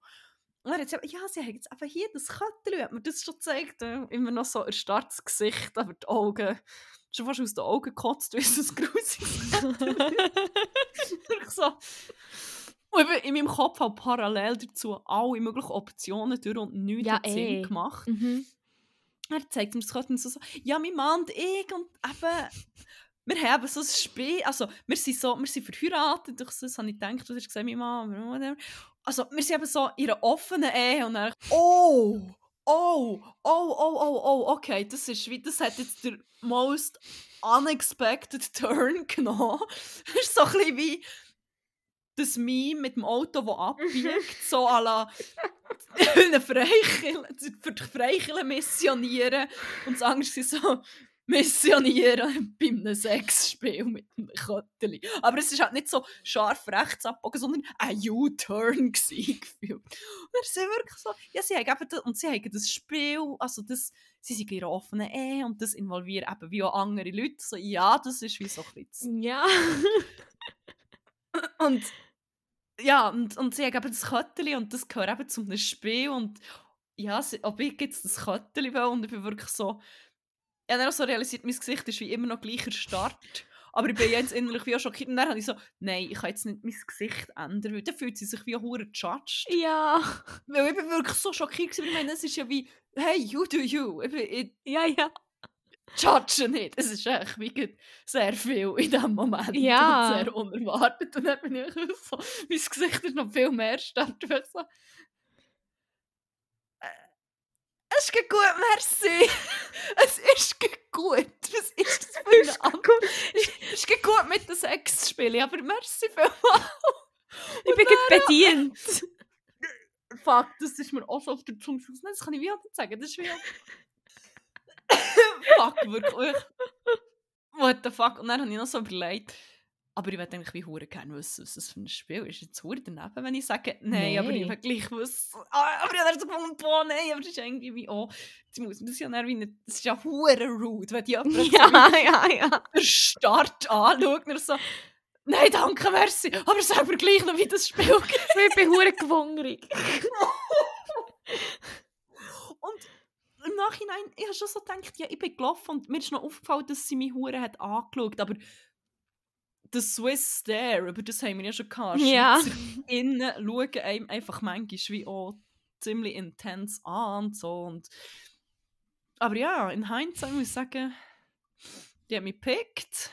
Und dann hat gesagt, ja, sie haben jetzt eben hier das Kötterchen, hat mir das schon gezeigt. Immer noch so erstarrtes Gesicht, aber die Augen, schon fast aus den Augen gekotzt, wie es ein grusiges so. Und eben in meinem Kopf habe parallel dazu alle möglichen Optionen durch und nichts Ja, Sinn eh. gemacht. Mhm. Er zeigt mir das Kötterchen so, so, ja, mein Mann und ich und eben, wir haben so ein Spiel, also wir sind so, wir sind verheiratet, durch das habe ich gedacht, du hast gesagt, mein Mann, oder whatever. Also wir sind eben so in einer offenen Ehe und dann, oh, oh, oh, oh, oh, oh, okay, das ist wie, das hat jetzt der most unexpected turn genommen. Das ist so ein bisschen wie das Meme mit dem Auto, das abbiegt, so à la für die Freikirche missionieren und das andere so missionieren bei einem Sexspiel mit einem Kötteli. Aber es war halt nicht so scharf rechts abgebogen, sondern ein U-Turn gefühlt. Und er sind wirklich so, ja, sie haben eben das, und sie haben das Spiel, also das, sie sind in einer offenen Ehe und das involviert eben wie auch andere Leute. So, ja, das ist wie so ein bisschen Ja. und ja, und, und sie haben eben das Kötteli und das gehört eben zu einem Spiel und ja, sie, ob ich jetzt das Kötteli will und ich bin wirklich so, habe dann auch so realisiert, mein Gesicht ist wie immer noch gleicher Start, aber ich bin jetzt innerlich wie auch schockiert und dann habe ich so, nein, ich kann jetzt nicht mein Gesicht ändern, weil dann fühlt sie sich wie hure judged. Ja. Weil ich bin wirklich so schockiert weil ich meine, es ist ja wie, hey, you do you, ich, bin, ich Ja, ja. judge nicht. Es ist echt wie sehr viel in diesem Moment Ja. und sehr unerwartet. Und dann bin ich so, mein Gesicht ist noch viel mehr stark. Ich so, ist gut, merci. es ist gut. Was ist das für eine Antwort? Es ist gut mit den Sex spielen, aber merci vielmals. Ich bin gerade bedient. Fuck, das ist mir auch so auf der Zunge. Nein, Das kann ich wie auch nicht sagen. Das ist wie. fuck, wirklich. What the fuck? Und dann habe ich noch so überlegt. Aber ich würde eigentlich wie hure gerne wissen, was das für ein Spiel ist. Jetzt hure daneben, wenn ich sage, nein, aber ich will gleich wissen. Ah, aber ich habe so gefunden, boah, nein, aber das ist irgendwie wie, oh, jetzt muss man das ja wie nicht, das ist ja hure rude, wenn die jemand so Ja, ja, ja. den Start anschaut und so, nein, danke, merci, aber selber gleich noch, wie das Spiel geht. Ich bin hure gewungrig. Und im Nachhinein, ich habe schon so gedacht, ja, ich bin gelaufen und mir ist noch aufgefallen, dass sie mich hure hat angeschaut, aber das Swiss Stare, über das haben wir ja schon gehabt. Ja. Innen schauen einem einfach manchmal wie auch ziemlich intens an und so. Und aber ja, in Hindsight muss ich sagen, die hat mich gepickt.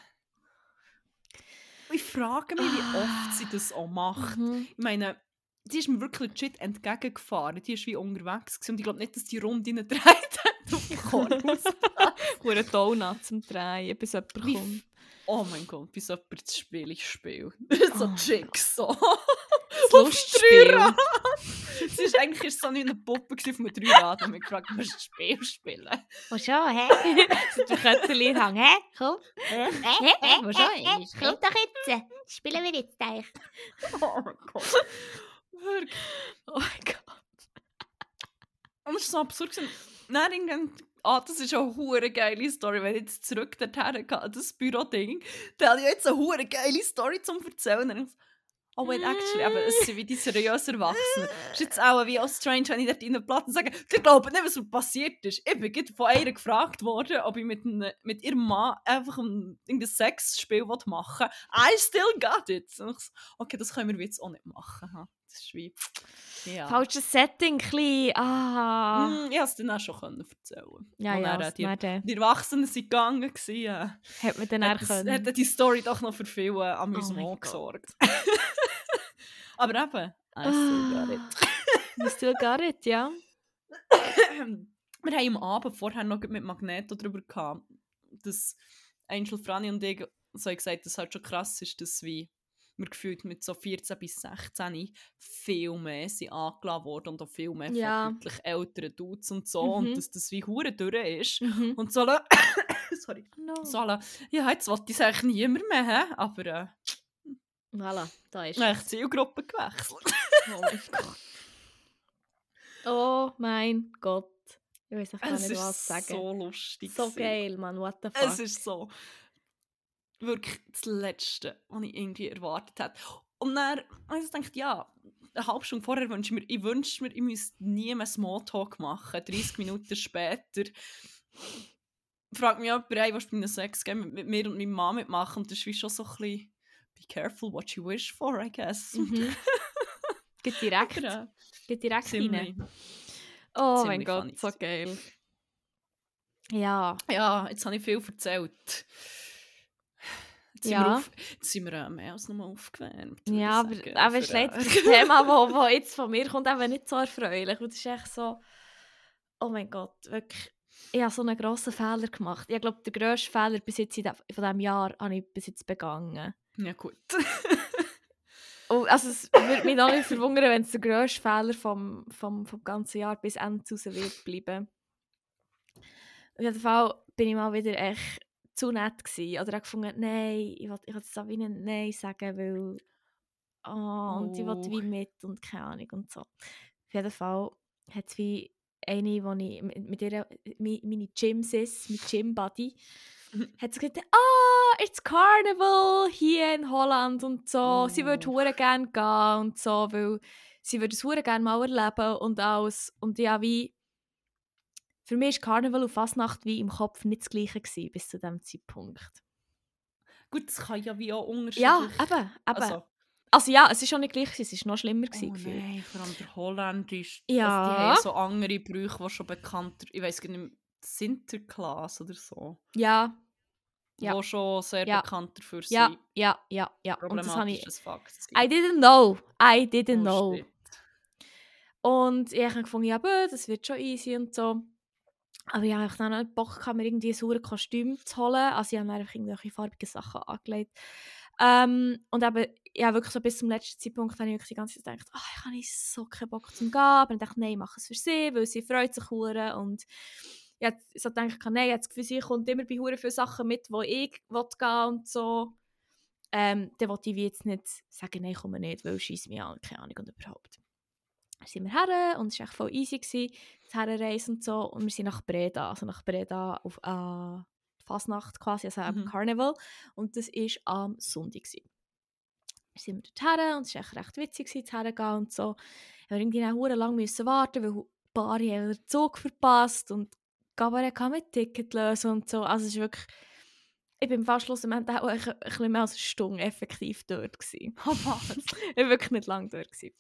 Ich frage mich, wie oft sie das auch macht. Mhm. Ich meine, die ist mir wirklich legit entgegengefahren. Die ist wie unterwegs gewesen. und ich glaube nicht, dass die Runde gedreht hat auf dem Korpus. Hure Donut zum Drehen, bis jemand Wie kommt. Oh mein Gott, bis jemand das Spiel ich spiele. so Oh. Jigsaw. Das Lustspiel. Sie war eigentlich so nicht eine Puppe von einem Dreirad und mich gefragt, musst du das Spiel spielen? Wo schon, hä? So der Kötterli hang, hä? Komm. Hä? Hä? Hä? Wo schon? Komm doch jetzt. Spielen wir jetzt eigentlich. Oh mein Gott. Wirklich. Oh mein Gott. Und es war so absurd. Dann irgendwann, ah, das ist eine hure geile Story, wenn ich jetzt zurück dorthin gehe, das Büro-Ding, dann habe ich jetzt eine hure geile Story zum Erzählen. Und dann Oh, wait, actually, aber es sind wie die seriösen Erwachsenen. Es ist jetzt auch wie auch strange, wenn ich dort in den Platz und sage, ich glaube nicht, was mir passiert ist. Ich bin von einer gefragt worden, ob ich mit, einem, mit ihrem Mann einfach ein, ein Sexspiel machen will. I still got it. Und ich so, okay, das können wir jetzt auch nicht machen. Das ist wie... Ja. Falsches Setting, ein bisschen. Ah. Mm, ich konnte es dann auch schon können erzählen Ja, Und ja, dann, äh, die, die, die Erwachsenen sind gegangen. Gewesen, äh. hat man dann auch können. hat die Story doch noch für viel äh, Oh Amüsement Gott. gesorgt. Aber eben, I still got it. You still got it, ja. Wir haben am Abend vorher noch mit Magneto darüber gehabt, dass Angel, Franny und ich so gesagt, dass es halt schon krass ist, dass wie wir gefühlt mit so 14 bis 16 viel mehr sind angeladen worden und auch viel mehr Ja. von deutlich älteren Dudes und so Mhm. und dass das wie hure durch ist. Mhm. Und so, sorry, No. so, ja, jetzt wollte ich es eigentlich niemand mehr, hä? aber äh, Voilà, da ist ich habe die Zielgruppe gewechselt. Oh mein Gott. Oh mein Gott. Ich weiß gar Es nicht, was sagen. so lustig. So geil, Mann. What the fuck. Es ist so wirklich das Letzte, was ich irgendwie erwartet hätte. Und dann habe ich gedacht, ja, eine halbe Stunde vorher wünsche ich mir, ich wünschte mir, ich müsste nie mehr Smalltalk machen. 30 Minuten später fragt mich jemand, hey, was bei einem Sex gehen, mit, mit mir und meiner Mama mitmachen. Und das ist wie schon so ein bisschen, be careful what you wish for, I guess. Mhm. Geht direkt, äh, geht direkt ziemlich. rein. Oh mein ziemlich funny Gott, so gewesen. geil. Ja. Ja, jetzt habe ich viel erzählt. Jetzt sind Ja. wir, auf, jetzt sind wir äh, mehr als nur aufgewärmt. Ja, aber, für, ist äh, das Thema, das wo, wo jetzt von mir kommt, eben nicht so erfreulich. Und es ist echt so, oh mein Gott, wirklich, ich habe so einen grossen Fehler gemacht. Ich glaube, der grösste Fehler bis jetzt von diesem Jahr habe ich bis jetzt begangen. Ja, gut. Und, also es würde mich noch nicht verwundern, wenn es der grösste Fehler vom, vom, vom ganzen Jahr bis Ende raus wird bleiben. Auf jeden Fall bin ich mal wieder echt zu nett gewesen. Oder habe gefunden, nein, ich will, ich will Sabine Nein sagen, weil oh, und ich will Oh. wie mit und keine Ahnung und so. Auf jeden Fall hat es wie eine, wo ich mit, mit ihr, mi- meine Gym-Sis, mein Gym-Buddy, hat sie gesagt, ah, it's Carnival hier in Holland und so. Sie würde Oh. hure gerne gehen und so, weil sie würde es hure gerne mal erleben und alles. Und ja, wie für mich ist Carnival und Fasnacht wie im Kopf nicht das gleiche gewesen, bis zu dem Zeitpunkt. gut, das kann ja wie auch unterschiedlich... Ja, eben, eben. Also, Also, ja, es ist schon nicht gleich, es war noch schlimmer. oh gewesen, gefühlt. nein, vor allem der Holländisch. Ja. Also, die haben so andere Brüche, die schon bekannter... Ich weiß gar nicht Sinterklaas oder so. Ja, Ja. Die schon sehr Ja. bekannt dafür ja, sind. ja, ja, ja. Und das habe ich... Problematisches Fakt. I didn't know. I didn't Oh, know. shit. Und ich habe gefunden, ja, das wird schon easy und so. Aber ich habe dann nicht Bock, mir irgendwie ein saures Kostüm zu holen. Also ich habe dann einfach irgendwelche farbigen Sachen angelegt. Ähm, und eben, ja, wirklich so bis zum letzten Zeitpunkt habe ich wirklich die ganze Zeit gedacht, ah, ich habe nicht so keinen Bock zum gehen. Aber ich dachte, nein, ich mache es für sie, weil sie freut sich hure und ich habe so gedacht, nein, ich habe das Gefühl, sie kommt immer bei hure viele Sachen mit, wo ich will gehen und so. Ähm, dann wollte ich jetzt nicht sagen, nein, ich komme nicht, weil schießt mich an, keine Ahnung und überhaupt. Dann sind wir her und es war echt voll easy, gewesen, das Herrenreise und so. Und wir sind nach Breda, also nach Breda auf äh, Fasnacht quasi, also am Mhm. Carnival. Und das war am Sonntag. Gewesen. Wir sind wir dorthin und es war echt recht witzig, gewesen, zu hergehen und so. Wir mussten irgendwie auch lang müssen warten, weil ein paar haben den Zug verpasst und Gabaret kann mit Ticket lösen und so. Also es ist wirklich... Ich bin fast schlussendlich auch ein, ein bisschen mehr als eine Stunde effektiv dort. Gewesen. Oh, ich war wirklich nicht lange dort. Gewesen.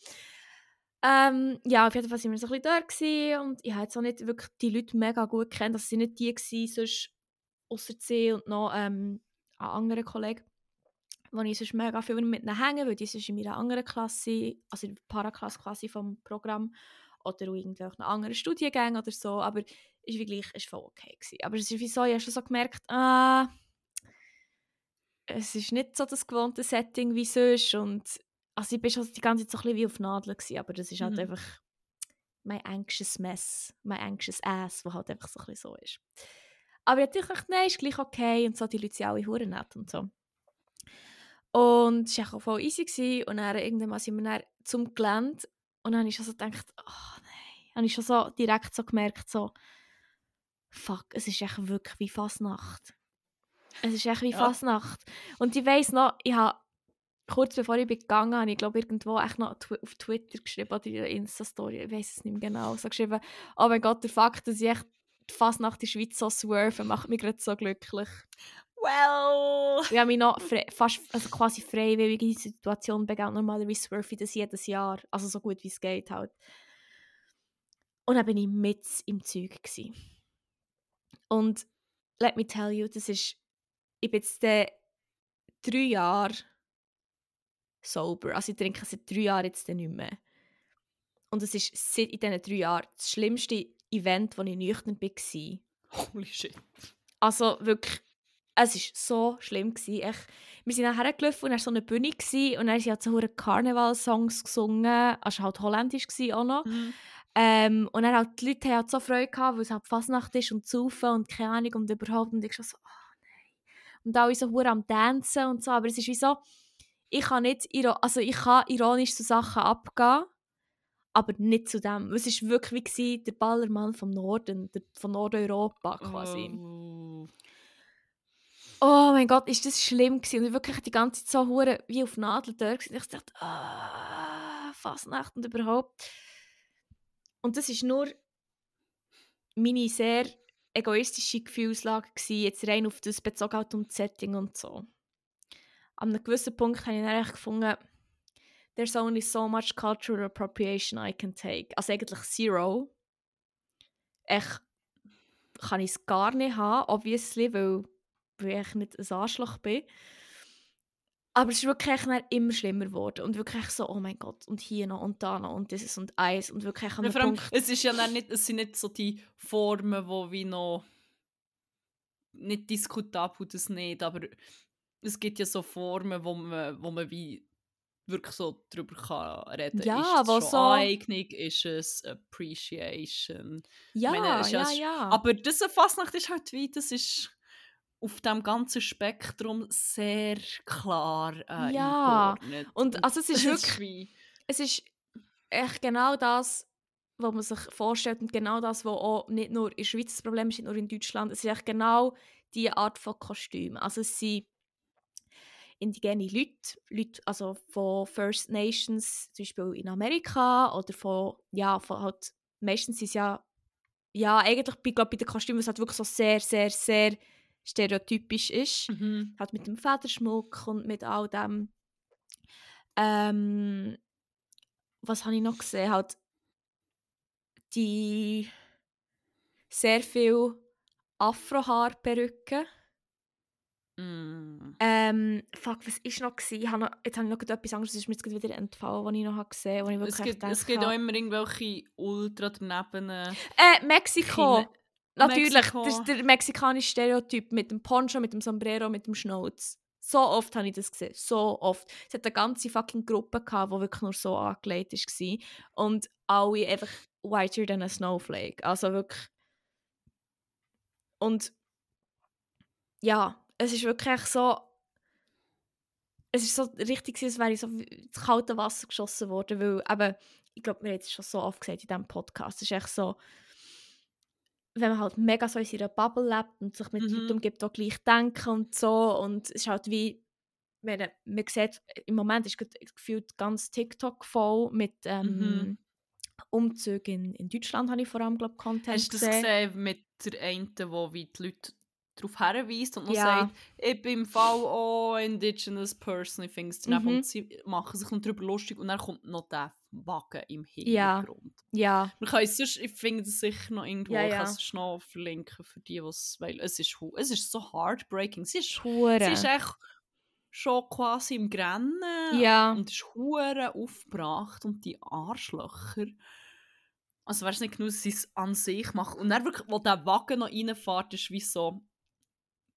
Ähm, ja, auf jeden Fall waren wir so ein bisschen dort gewesen und ich habe jetzt auch nicht wirklich die Leute mega gut kennt. Das sind nicht die gewesen, sonst außer sie und noch ähm, ein anderer Kollege, wo ich sonst mega viel mit ihnen hänge, weil die sonst in meiner anderen Klasse, also in der Paraklasse quasi vom Programm oder auch irgendwelchen anderen Studiengängen oder so, aber ist wie gleich, ist voll okay gewesen. Aber es ist wie so, ich habe schon so gemerkt, ah, es ist nicht so das gewohnte Setting wie sonst und also ich war schon die ganze Zeit so ein bisschen wie auf Nadeln, gewesen, aber das ist halt Mhm. einfach mein anxious mess, mein anxious ass, wo halt einfach so ein bisschen so ist. Aber ich habe gedacht, nein, ist gleich okay und so, die Leute sind alle hure nett und so. Und es war auch voll easy gewesen. und dann irgendwann sind wir dann zum Gelände und dann habe ich schon so gedacht, oh nein, habe ich schon so direkt so gemerkt, so fuck, es ist echt wirklich wie Fasnacht. Es ist echt wie Ja. Fasnacht. Und ich weiss noch, ich habe kurz bevor ich bin gegangen habe ich glaube irgendwo echt noch auf Twitter geschrieben oder in der Insta-Story, ich weiß es nicht mehr genau, so geschrieben, oh mein Gott, der Fakt, dass ich echt fast nach der Schweiz so swerve, macht mich gerade so glücklich. Well, Ich habe mich noch fast also quasi freiwillig in die Situation begeben. Normalerweise surfe ich das jedes Jahr. Also so gut wie es geht halt. Und dann bin ich mit im Zeug. Gewesen. Und let me tell you, das ist. Ich bin jetzt drei Jahre sober. Also ich trinke seit drei Jahren jetzt nicht mehr. Und es ist seit in diesen drei Jahren das schlimmste Event, wo ich nüchtern war. Holy shit. Also wirklich, es war so schlimm. Gewesen. Ich, wir sind nachher gelaufen und es war so eine Bühne gewesen, und haben sie halt so Karneval-Songs gesungen. Es war halt holländisch auch noch. Mhm. Ähm, und dann halt die Leute haben halt so Freude gehabt, weil es halt Fasnacht ist und Saufen und keine Ahnung und überhaupt. Und ich schon so, oh nein. Und alle so hure am Tanzen und so. Aber es ist wie so, ich kann nicht, also ich kann ironisch zu Sachen abgehen, aber nicht zu dem. Es war wirklich wie der Ballermann vom Norden, der, von Nordeuropa quasi. Oh. Oh mein Gott, ist das schlimm gewesen. Und ich wirklich die ganze Zeit so hure wie auf Nadel dort gewesen. Ich dachte, ah, Fasnacht und überhaupt. Und das ist nur meine sehr egoistische Gefühlslage gewesen, jetzt rein auf das bezogen halt um das Setting und so. An einem gewissen Punkt habe ich dann gefunden, there's only so much cultural appropriation I can take. Also eigentlich zero. Ich kann ich es gar nicht haben, obviously, weil, weil ich nicht ein Arschloch bin. Aber es ist wirklich immer schlimmer geworden. Und wirklich so, oh mein Gott, und hier noch und da noch und dieses und eins. Und wirklich an Ja, einem vor allem, Punkt... es, ist ja nicht, es sind nicht so die Formen, wo wie noch nicht diskutabel das nicht, aber es gibt ja so Formen, wo man, wo man wie wirklich so drüber kann reden Ja, ist das schon so- Aneignung, ist es Appreciation. Ja, meine, ja ja, ja. Aber diese Fasnacht ist halt wie, das ist auf dem ganzen Spektrum sehr klar äh, Ja, eingeordnet. und also es ist das wirklich... wie, es ist echt genau das, was man sich vorstellt und genau das, was auch nicht nur in der Schweiz das Problem ist, nicht nur in Deutschland. Es ist echt genau diese Art von Kostüm. Also es sind indigene Leute, Leute also von First Nations, zum Beispiel in Amerika oder von, ja, von halt, meistens sind es ja, ja, eigentlich bei, glaub, bei den Kostümen, was halt wirklich so sehr, sehr, sehr stereotypisch ist mhm. halt mit dem Federschmuck und mit all dem. Ähm, was habe ich noch gesehen? Halt die sehr viel Afrohaarperücken. Mm. Ähm, fuck, was ist noch gewesen? Ich habe noch, jetzt habe ich noch etwas anderes, das ist mir jetzt wieder entfallen, was ich noch gesehen habe. Es gibt, es gibt auch immer irgendwelche ultra daneben. Äh, Mexiko! China- Natürlich, Mexiko. das ist der mexikanische Stereotyp mit dem Poncho, mit dem Sombrero, mit dem Schnauz. So oft habe ich das gesehen, so oft. Es hat eine ganze fucking Gruppe gehabt, die wirklich nur so angelegt war. Und alle einfach whiter than a snowflake. Also wirklich. Und ja, es ist wirklich so. Es ist so richtig, als wäre ich so ins kalte Wasser geschossen worden, weil eben, ich glaube, wir haben es schon so oft gesagt in diesem Podcast, es ist echt so, wenn man halt mega so in seiner Bubble lebt und sich mit Mhm. Leuten umgibt, die gleich denken und so. Und es ist halt wie, wenn, man sieht, im Moment ist gefühlt ganz TikTok voll mit ähm, Mhm. Umzügen in, in Deutschland, habe ich vor allem, glaube Content Hast du das gesehen. gesehen mit der einen, wo wie die Leute darauf hinweist und noch Ja. sagt, ich bin im Fall auch indigenous person, ich finde es. Mhm. Und sie machen sich darüber lustig und dann kommt noch der Wagen im Ja. Hintergrund. Ja, Wir können es sonst, ich finde es sicher noch irgendwo, Ja, ich ja. kann es noch verlinken für die, was weil es ist, es ist so heartbreaking. Sie ist, Hure. sie ist echt schon quasi im Grennen Ja. und ist hure aufgebracht und die Arschlöcher. Also wäre es nicht genug, dass sie es an sich machen. Und dann wirklich, wo der Wagen noch reinfährt, ist wie so...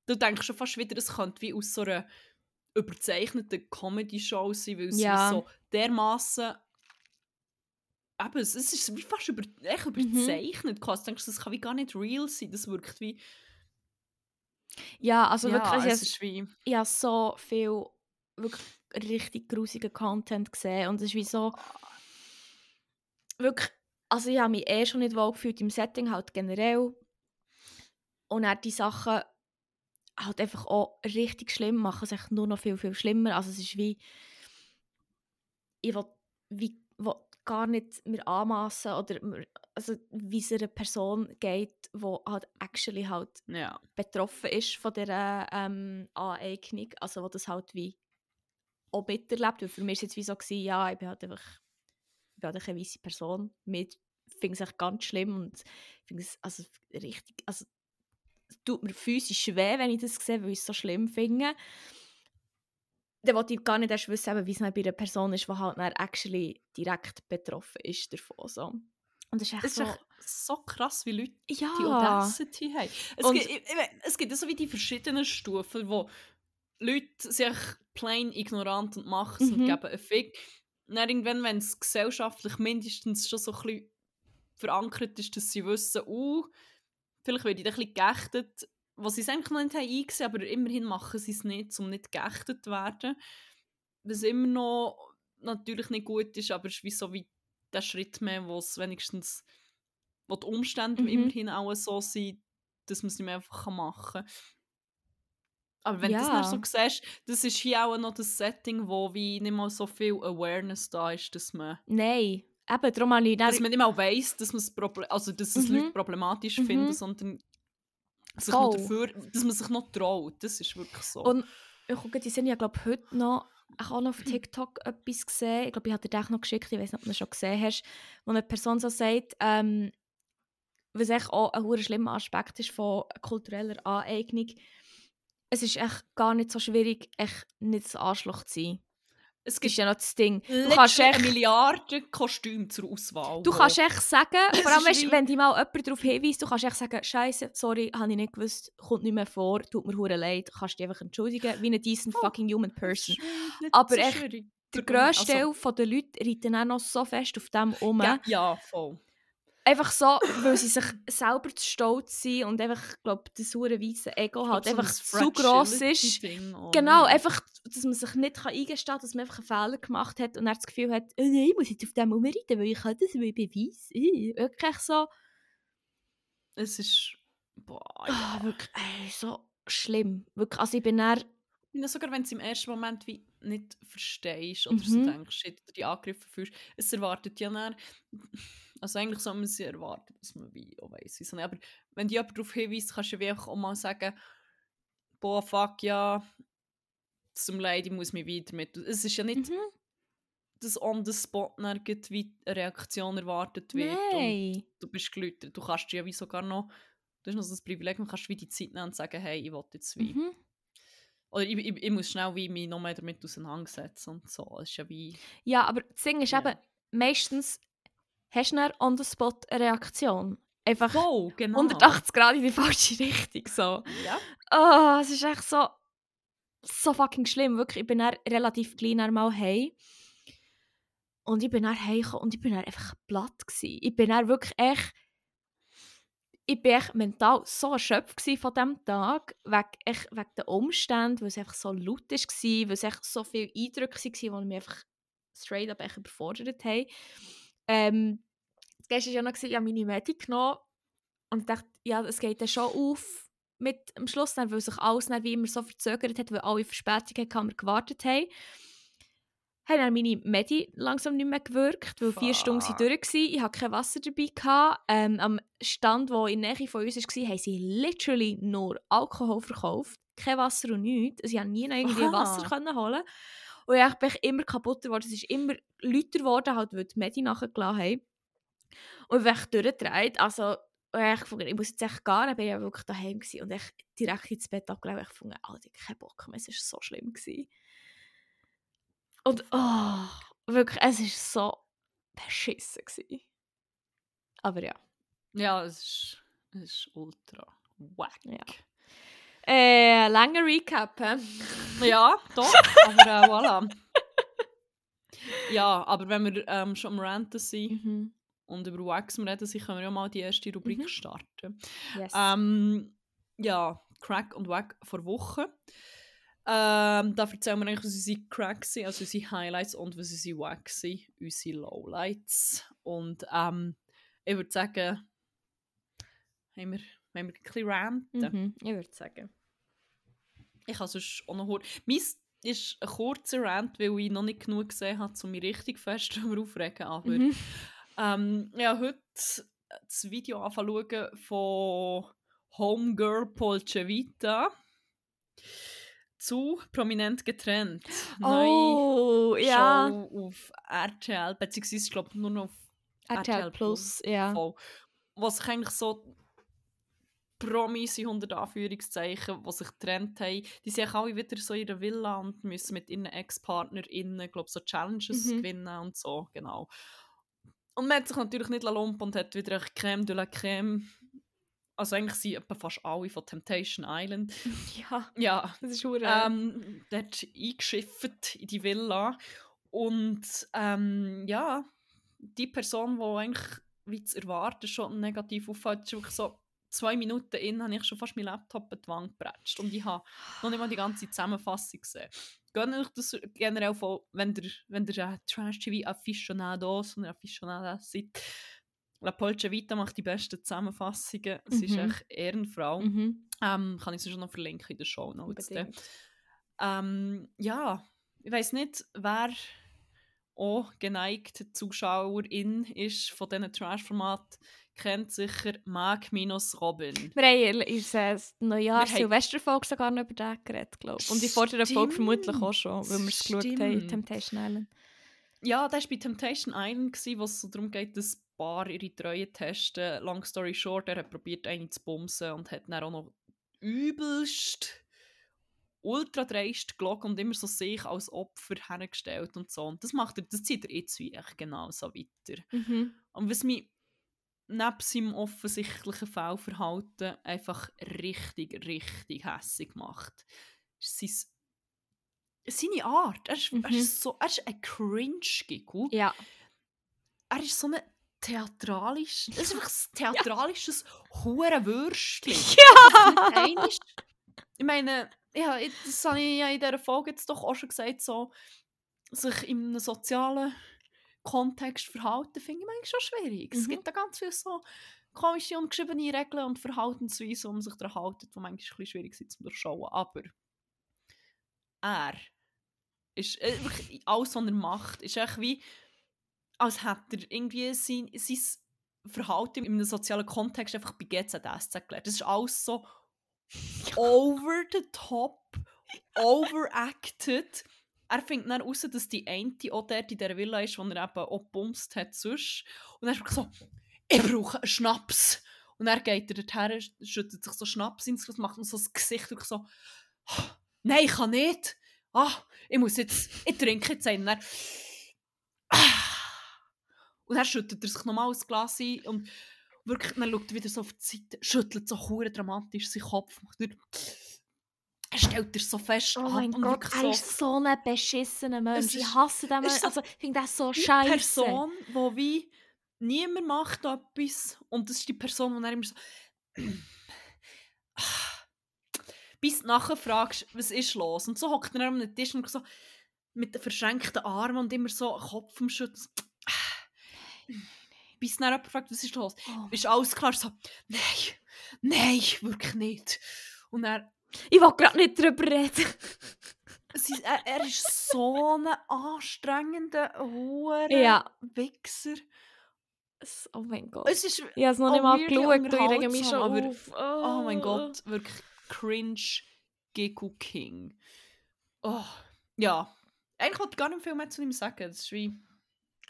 Du denkst schon fast wieder, es könnte wie aus so einer überzeichneten Comedy-Show sein, weil es Ja. so dermaßen Eben, es ist wie fast über, echt Mhm. überzeichnet. quasi. Du denkst, das kann wie gar nicht real sein. Das wirkt wie... ja, also ja, wirklich, es ich, ist wie... ich habe so viel wirklich richtig grusigen Content gesehen und es ist wie so wirklich, also ich habe mich eh schon nicht wohl gefühlt im Setting halt generell und dann die Sachen halt einfach auch richtig schlimm machen, es echt nur noch viel, viel schlimmer, also es ist wie ich will, wie, gar nicht mir anmassen oder also wie es einer Person geht, die halt actually halt Ja. betroffen ist von dieser ähm, Aneignung, also wo das halt wie auch miterlebt, weil für mich war es jetzt wie so, gewesen, ja, ich bin halt einfach, ich bin halt eine weisse Person, mir finde es echt ganz schlimm und finde es also richtig, also es tut mir physisch weh, wenn ich das sehe, weil ich es so schlimm finde. Dann wollte ich gar nicht erst wissen, wie es bei einer Person ist, die halt dann actually direkt betroffen ist davon. So. Und das ist echt Es ist so... echt so krass, wie Leute ja. die Audacity haben. Es, Und- gibt, ich, ich, es gibt so wie die verschiedenen Stufen, wo Leute sich plain ignorant und machen Mhm. und geben einen Fick. Und dann irgendwann, wenn es gesellschaftlich mindestens schon so ein bisschen verankert ist, dass sie wissen, uh, vielleicht werde ich ein bisschen geächtet, was sie es eigentlich noch nicht haben eingesehen aber immerhin machen sie es nicht, um nicht geächtet zu werden. Was immer noch natürlich nicht gut ist, aber es ist wie so wie der Schritt mehr, wo es wenigstens wo die Umstände Mhm. immerhin auch so sind, dass man es nicht mehr einfach machen kann. Aber wenn du das Ja. so siehst, das ist hier auch noch das Setting, wo wie nicht mal so viel Awareness da ist, dass man, Nein, eben, darum habe ich dass man nicht mal weiss, dass, man's also, dass es Mhm. Leute problematisch Mhm. finden, sondern sich noch dafür, dass man sich noch traut. Das ist wirklich so. Und ich gucke, die sind ja, glaube ich, heute noch, ich habe auch noch auf TikTok etwas gesehen. Ich glaube, ich habe dir das noch geschickt, ich weiß nicht, ob du das schon gesehen hast, wo eine Person so sagt, ähm, was echt auch ein schlimmer Aspekt ist von kultureller Aneignung. Es ist echt gar nicht so schwierig, echt nicht das Arschloch zu sein. Es gibt ist ja noch das Ding. Du kannst echt, Milliarde Kostüme zur Auswahl. du kannst echt sagen, vor allem wie- wenn dich mal jemand darauf hinweist, du kannst echt sagen, Scheiße, sorry, habe ich nicht gewusst, kommt nicht mehr vor, tut mir hure leid, kannst dich einfach entschuldigen, wie eine decent Oh, fucking human person. Aber so echt. Der grösste also, Teil der Leute reiten auch noch so fest auf dem um. ja, ja, voll. Einfach so, weil sie sich selber zu stolz sind und einfach, glaube, das hure weisse Ego halt So einfach ein zu gross ist. Genau, ja. einfach, dass man sich nicht kann eingestehen kann, dass man einfach einen Fehler gemacht hat und er das Gefühl hat, oh nein, ich muss jetzt auf dem umreiten, weil ich kann das, weil ich beweise. Äh, Wirklich so, Es ist. Boah, ah, ja. wirklich, ey, so schlimm. Wirklich, also ich bin dann, meine, sogar wenn du es im ersten Moment wie nicht verstehst oder so Mhm. denkst, shit, oder die Angriffe fühlst, es erwartet ja dann. Also eigentlich soll man sie erwarten, dass man wie auch weiss. Aber wenn dir jemand darauf hinweist, kannst du wie einfach auch mal sagen, boah, fuck, ja, mir leid, ich muss mich wieder mit. Es ist ja nicht, mhm, dass on the spot dann gleich wie eine Reaktion erwartet wird. Und nein. du bist geläutert. Du kannst ja wie sogar noch, du hast noch so das Privileg, du kannst wie die Zeit nehmen und sagen, hey, ich will jetzt wie, Mhm. oder ich, ich, ich muss schnell wie mich noch mehr damit auseinandersetzen und so. Es ist ja wie, Ja, aber das Ding ist Ja. eben, meistens hast du dann on the spot eine Reaktion. Einfach voll, genau. 180 Grad in die falsche Richtung. So. Ja, Oh, es ist echt so, so fucking schlimm. Wirklich, ich bin dann relativ klein dann mal heim. Und ich bin dann heimgekommen und ich bin dann einfach platt gewesen. Ich bin dann wirklich echt... Ich bin echt mental so erschöpft von diesem Tag, wegen, echt, wegen den Umständen, weil es einfach so laut war, weil es echt so viele Eindrücke waren, die mich einfach straight up echt überfordert haben. Ähm, das Geilste war ja noch, ich habe meine Medi genommen und ich dachte, ja, es geht dann schon auf mit am Schluss, dann, weil sich alles dann wie immer so verzögert hat, weil alle Verspätungen hatten, wir gewartet haben. Haben dann meine Medi langsam nicht mehr gewirkt, weil vier Stunden sind Fuck. durch waren. Ich hatte kein Wasser dabei. Gehabt. Ähm, am Stand, der in der Nähe von uns war, haben sie literally nur Alkohol verkauft. Kein Wasser und nichts. Also ich konnte nie noch irgendwie. Wasser können holen. Und ich bin immer kaputt geworden. Es ist immer lauter geworden, halt, weil die Medi nachgelassen haben. Und ich bin echt durchgedreht. Also, und ich gefunden, ich muss jetzt echt gehen. Dann bin ich ja wirklich daheim gewesen und echt direkt ins Bett abgelegt. Ich gefunden, Alter, ich keinen Bock mehr. Es war so schlimm. Gewesen. Und oh, wirklich, es war so beschissen. Gewesen. Aber ja. ja, es ist, es ist ultra wack. Ja. Äh, langer Recap, hä? Ja, doch, aber äh, voilà. Ja, aber wenn wir ähm, schon am Ranten sind Mhm. und über Wax reden sind, können wir ja mal die erste Rubrik Mhm. starten. Yes. Ähm, ja, Crack und Wack vor Wochen. Ähm, da erzählen wir eigentlich, was unsere Cracks sind, also unsere Highlights und was unsere Wacks sind, unsere Lowlights. Und ähm, ich würde sagen, haben wir, haben wir ein bisschen ranten. mhm. Ich würde sagen. Ich kann sonst auch noch Meins ist ein kurzer Rant, weil ich noch nicht genug gesehen habe, um mich richtig fest darüber aufregen. Aber Mhm. ähm, ja, heute das Video anfangen von Homegirl Polce Vita zu prominent getrennt. Oh, ja. Show auf RTL, beziehungsweise ich glaube nur noch auf RTL Plus, ja. voll. Was sich eigentlich so Promis in 100 Anführungszeichen, die sich getrennt haben, die sind alle wieder so in ihrer Villa und müssen mit ihren Ex-PartnerInnen, glaube so Challenges Mhm. gewinnen und so, genau. Und man hat sich natürlich nicht lump und hat wieder eine Creme de la Creme. Also eigentlich sind etwa fast alle von Temptation Island. Ja, Ja, das ist hure. ähm, dort eingeschifft in die Villa. Und ähm, ja, die Person, die eigentlich, wie zu erwarten, schon negativ auffällt, ist wirklich so zwei Minuten in, habe ich schon fast meinen Laptop an die Wand gepratscht. Und ich habe noch nicht mal die ganze Zusammenfassung gesehen. Gönnt euch das generell von, wenn ihr, wenn ihr ein Trash-TV-Aficionados und Aficionada seid. La Polce Vita macht die besten Zusammenfassungen. Sie ist Mhm. echt Ehrenfrau. mhm. Ähm, kann ich sie schon noch verlinken in den Show Notes. Ähm, ja, ich weiß nicht, wer auch geneigte Zuschauerin ist von diesen Trash-Formaten, kennt sicher Mag minus Robin. Wir haben in Neujahr Silvesterfolge sogar noch über den geredet, glaube ich. Und die vorderen Folge vermutlich auch schon, weil wir es geschaut haben. Temptation Island. Ja, das war bei Temptation Island, wo es so darum geht, dass ein Paar ihre Treue testen. Long story short, er hat probiert, eine zu bumsen und hat dann auch noch übelst ultra dreist gelogen und immer so sich als Opfer hergestellt und so. Und das macht er, das zieht er jetzt wie echt genau so weiter. Mhm. Und was mich neben seinem offensichtlichen Fehlverhalten einfach richtig, richtig hässig macht, ist sein, seine Art. Er ist, er Mhm. ist, so, er ist ein Cringe-Giggle. Ja. Er ist so ein theatralisch, es ist einfach ein theatralisches Hurenwürstchen. Ja! Ich meine, ja, das habe ich ja in dieser Folge jetzt doch auch schon gesagt, so, sich in einem sozialen Kontext verhalten, finde ich manchmal schon schwierig. Es Mhm. gibt da ganz viele so komische ungeschriebene Regeln und Verhaltensweisen, um sich daran zu halten, die manchmal ein bisschen schwierig sind zu durchschauen. Aber er ist, äh, alles, was er macht, ist echt wie, als hätte er irgendwie sein, sein Verhalten in einem sozialen Kontext einfach bei GZSZ gelernt. Das ist alles so over the top, overacted. Er findet dann raus, dass die eine auch dort in dieser Villa ist, wo er eben auch gebumst hat sonst. Und er ist so, ich brauche einen Schnaps. Und er geht er dorthin, schüttet sich so Schnaps ins Gesicht, macht noch so das Gesicht wirklich so, nein, ich kann nicht. Ah, ich muss jetzt, ich trinke jetzt einen. Und dann, ah. Und dann schüttet er sich nochmal das Glas ein und wirklich, dann schaut er wieder so auf die Seite, schüttelt so hure dramatisch seinen Kopf, macht er stellt er so fest Oh mein und Gott, er ist so ein beschissener Mensch. Es Ich ist- hasse den es Mensch. ist so Also, ich finde das so die scheiße. Person, wo wie niemand macht etwas und das ist die Person, die dann immer so bis du nachher fragst, was ist los? Und so hockt er einem Tisch und so mit den verschränkten Armen und immer so Kopf am Schütteln. so, Bis dann jemand fragt, was ist los? Oh. Ist alles klar? So, nein, nein, wirklich nicht. Und er, Ich will gerade nicht drüber reden. sie, er, er ist so ein anstrengender, hoher Ja. Wichser. Es- Oh mein Gott. Es ist Ich habe es noch nicht mal geschaut ich rege mich schon unterhaltsam, auf. Oh mein Gott, wirklich cringe Geku King. Oh, ja. Eigentlich wollte ich gar nicht viel mehr zu ihm sagen. Das ist wie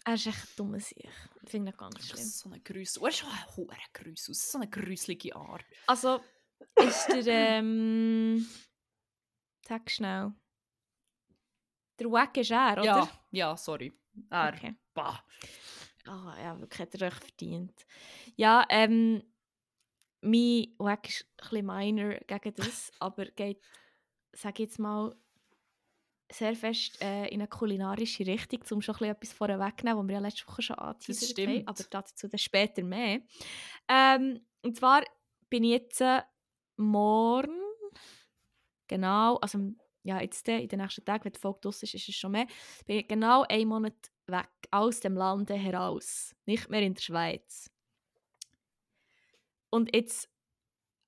Er ist echt dumm sich. Ich finde das ganz schlimm. so eine Grüße. Er ist schon ein hoher Grüße. So eine grüßlige Art. Also, ist der, ähm... Sag schnell. Der Wack ist er, oder? Ja, ja, sorry. Er, Okay. bah. Ah, ja, wirklich, hat er echt verdient. Ja, ähm... Mein Wack ist ein bisschen minor gegen das, aber geht, sag jetzt mal, sehr fest äh, in eine kulinarische Richtung, um schon ein bisschen etwas vorwegzunehmen, was wir ja letzte Woche schon angeteasert haben, stimmt. aber dazu dann später mehr. Ähm, und zwar bin ich jetzt äh, morgen, genau, also ja, jetzt in den nächsten Tagen, wenn die Folge draus ist, ist es schon mehr, bin ich genau einen Monat weg aus dem Lande heraus, nicht mehr in der Schweiz. Und jetzt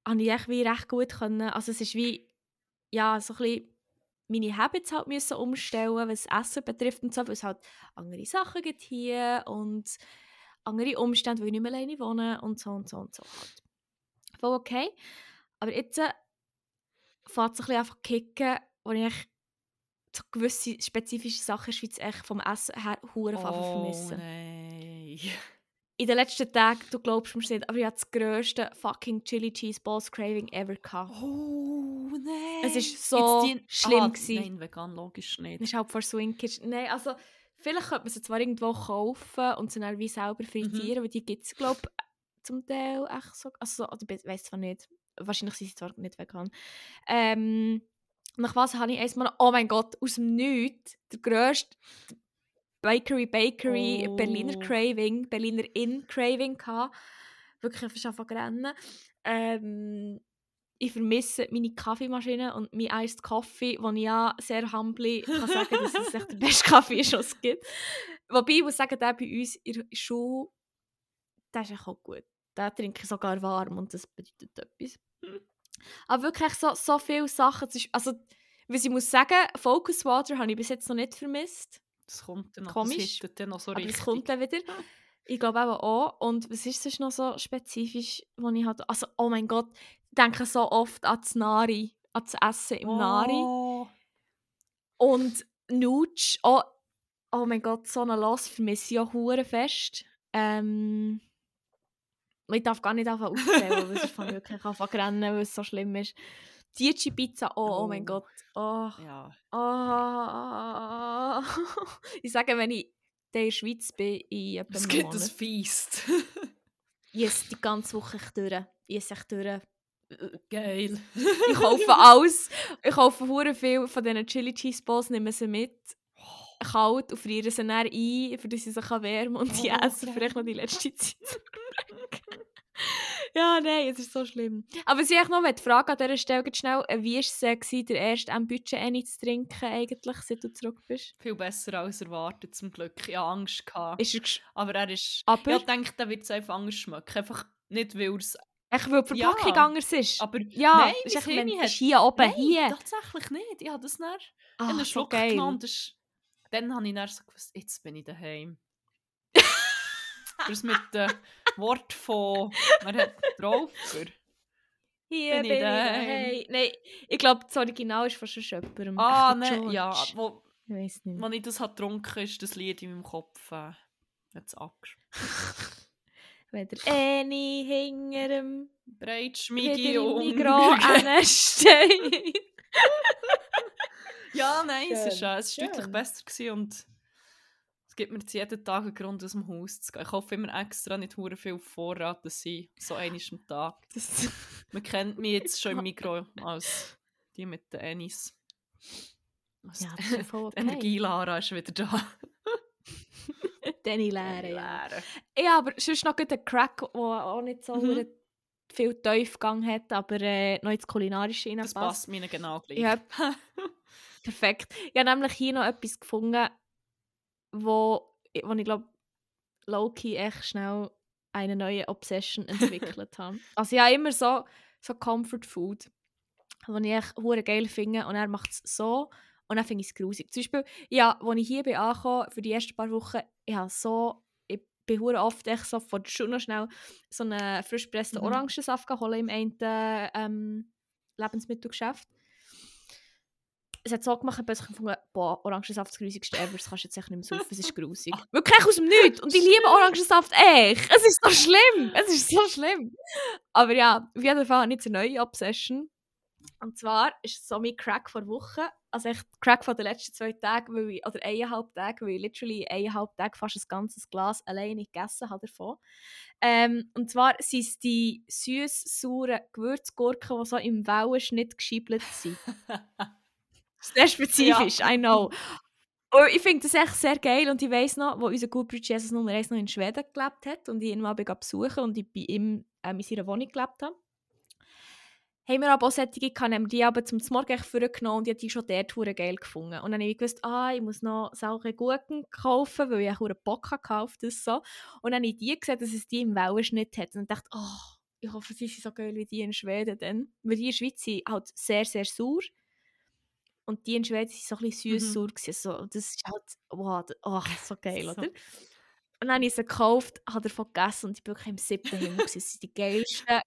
habe ich echt wie recht gut können, also es ist wie, ja, so ein bisschen meine Habits halt müssen umstellen, was Essen betrifft und so, weil es halt andere Sachen gibt hier und andere Umstände, weil ich nicht mehr alleine wohne und so und so und so. Voll okay. Aber jetzt äh, fängt es ein bisschen einfach kicken, wo ich so gewisse spezifische Sachen in der Schweiz echt vom Essen her hure Oh vermissen. nein. In den letzten Tagen, du glaubst mir nicht, aber ich hatte das grösste fucking Chili Cheese Balls Craving ever gehabt. Oh nein. Es ist so Jetzt schlimm ah, gewesen. Nein, vegan logisch nicht. Das ist halt vor Swing Kitchen. Nein, also vielleicht könnte man sie zwar irgendwo kaufen und sie dann wie selber frittieren, weil die gibt es, glaube ich, zum Teil echt so. Also, so- oder ich weiß zwar nicht. Wahrscheinlich sind sie zwar nicht vegan. Ähm, nach was habe ich einmal, oh mein Gott, aus dem Nichts, der grösste Bakery Bakery Oh. Berliner Craving, Berliner Inn Craving gehabt. Wirklich fast anfangen rennen. Ähm, ich vermisse meine Kaffeemaschine und mein Iced Coffee, wo ich ja sehr humbly kann sagen dass es echt der beste Kaffee ist, was es gibt. Wobei, ich muss sagen, der bei uns in der Schule, der ist auch gut. Den trinke ich sogar warm und das bedeutet etwas. Aber wirklich so, so viele Sachen. Also, was ich muss sagen, Focus Water habe ich bis jetzt noch nicht vermisst. Das kommt dann noch. Komisch, Das dann noch so Aber richtig. es kommt dann wieder. Ich glaube eben auch. Und was ist sonst noch so spezifisch, wo ich halt... Also, oh mein Gott, ich denke so oft an das Nari, an das Essen im Nari. Oh. Und Nutsch, oh, oh mein Gott, so eine Loss vermisse ich auch fest. Ähm, ich darf gar nicht anfangen aufzählen, weil sonst fange ich wirklich an zu rennen, weil es so schlimm ist. Dietschi Pizza, oh, oh mein Oh. Gott. Oh, Ja. oh. ich sage, wenn ich in der Schweiz bin, in etwa Es gibt ein. Feast. Ich esse die ganze Woche durch. Ich esse echt durch. Geil. Ich kaufe alles. Ich kaufe hure viel von diesen Chili Cheese Balls, nehme sie mit. Kalt und friere sie dann ein, für dass sie sich wärmen und die Oh, essen vielleicht noch die letzte Zeit. ja, nein, es ist so schlimm. Aber was ich noch möchte fragen an dieser Stelle schnell, wie war es äh, der erste am Budget Any zu trinken, eigentlich, seit du zurück bist? Viel besser als erwartet, zum Glück. Ich hatte Angst. Gehabt. Ist er Aber er ist... aber, Ich denke, der wird es einfach anders schmecken. Einfach nicht, weil es... echt, weil die Ja. Verpackung anders ist. Aber ja, nein, ist echt, Hirn ist hat- hier oben, nein, hier. tatsächlich nicht. Ich habe das Ah, einen Schluck geil. genommen. Das ist, dann habe ich dann so gewusst, jetzt bin ich daheim. das mit dem Wort von... Man hat Traufer. Hier Bin bin ich daheim. Nein, ich glaube, das Original ist von schon jemandem. Ah, nein, ja. Wo, Ich weiß nicht. als ich das habe getrunken ist das Lied in meinem Kopf äh, jetzt abgespielt. Wenn der Eni hinter dem Breit, wieder Schmigi im und... Mikro steht. Ja, nein, es, ist, Schön, äh, es war deutlich schön. besser gewesen und es gibt mir jetzt jeden Tag einen Grund, aus dem Haus zu gehen. Ich hoffe immer extra nicht hure viel Vorrat, dass ich so einmal am Tag. Das, Man kennt mich jetzt schon im Mikro als die mit den Ennis. Also, ja, das ist voll okay. Energie-Lara ist wieder da. Danny Lehre, ja. Ja, aber sonst noch gut ein Crack, der auch nicht so Mhm. viel Tiefgang hat, aber äh, noch ins Kulinarische Das reinpasst. passt mir genau gleich. Ja, perfekt. Ich habe nämlich hier noch etwas gefunden, wo, wo ich glaube, Loki echt schnell eine neue Obsession entwickelt habe. Also ich habe immer so, so Comfort Food, die ich echt hure geil finde und er macht es so und dann finde ich es grusig. Zum Beispiel, ja, als ich hier bin angekommen, für die ersten paar Wochen, ich habe so, ich bin hure oft echt so der Schule noch schnell so einen frisch gepressten Mhm. Orangensaft geholt im einen ähm, Lebensmittelgeschäft. Es hat so gemacht, dass ich gefunden boah, Orangensaft ist das grusigste ever, das kannst du jetzt echt nicht mehr saufen, es ist grusig. Wirklich aus dem Nichts. Und ich liebe Orangensaft echt. Es ist so schlimm. Es ist so schlimm. Aber ja, auf jeden Fall habe ich jetzt eine neue Obsession. Und zwar ist es so mein Crack vor Woche, also echt Crack von den letzten zwei Tagen, weil ich, oder eineinhalb Tage, weil ich literally eineinhalb Tage fast ein ganzes Glas alleine gegessen habe davon. Ähm, und zwar sind es die süß-sauren Gewürzgurken, die so im Wellenschnitt geschiebelt sind. Sehr spezifisch, I know. Und ich finde das echt sehr geil und ich weiss noch, wo unser Bridge Jesus Nummer 1 noch in Schweden gelebt hat und ich ihn mal besuchen und ich bei ihm ähm, in seiner Wohnung gelebt habe. Haben wir aber auch solche gehabt, die aber zum Morgen echt vorgenommen und ich habe die schon dort hure geil gefunden. Und dann habe ich gewusst, ah, ich muss noch saure Gurken kaufen, weil ich auch hure Bock hatte auf das so. Und dann habe ich die gesehen, dass es die im Wellenschnitt hat und dachte, oh, ich hoffe, sie sind so geil wie die in Schweden dann. Weil die in der Schweiz sind halt sehr, sehr sauer. Und die in Schweden sind so ein bisschen süß Mhm. So, das ist halt, wow, oh, so geil, oder? Und Und dann habe ich sie gekauft, habe davon gegessen und ich bin im siebten Himmel. gewesen. Das sind die geilsten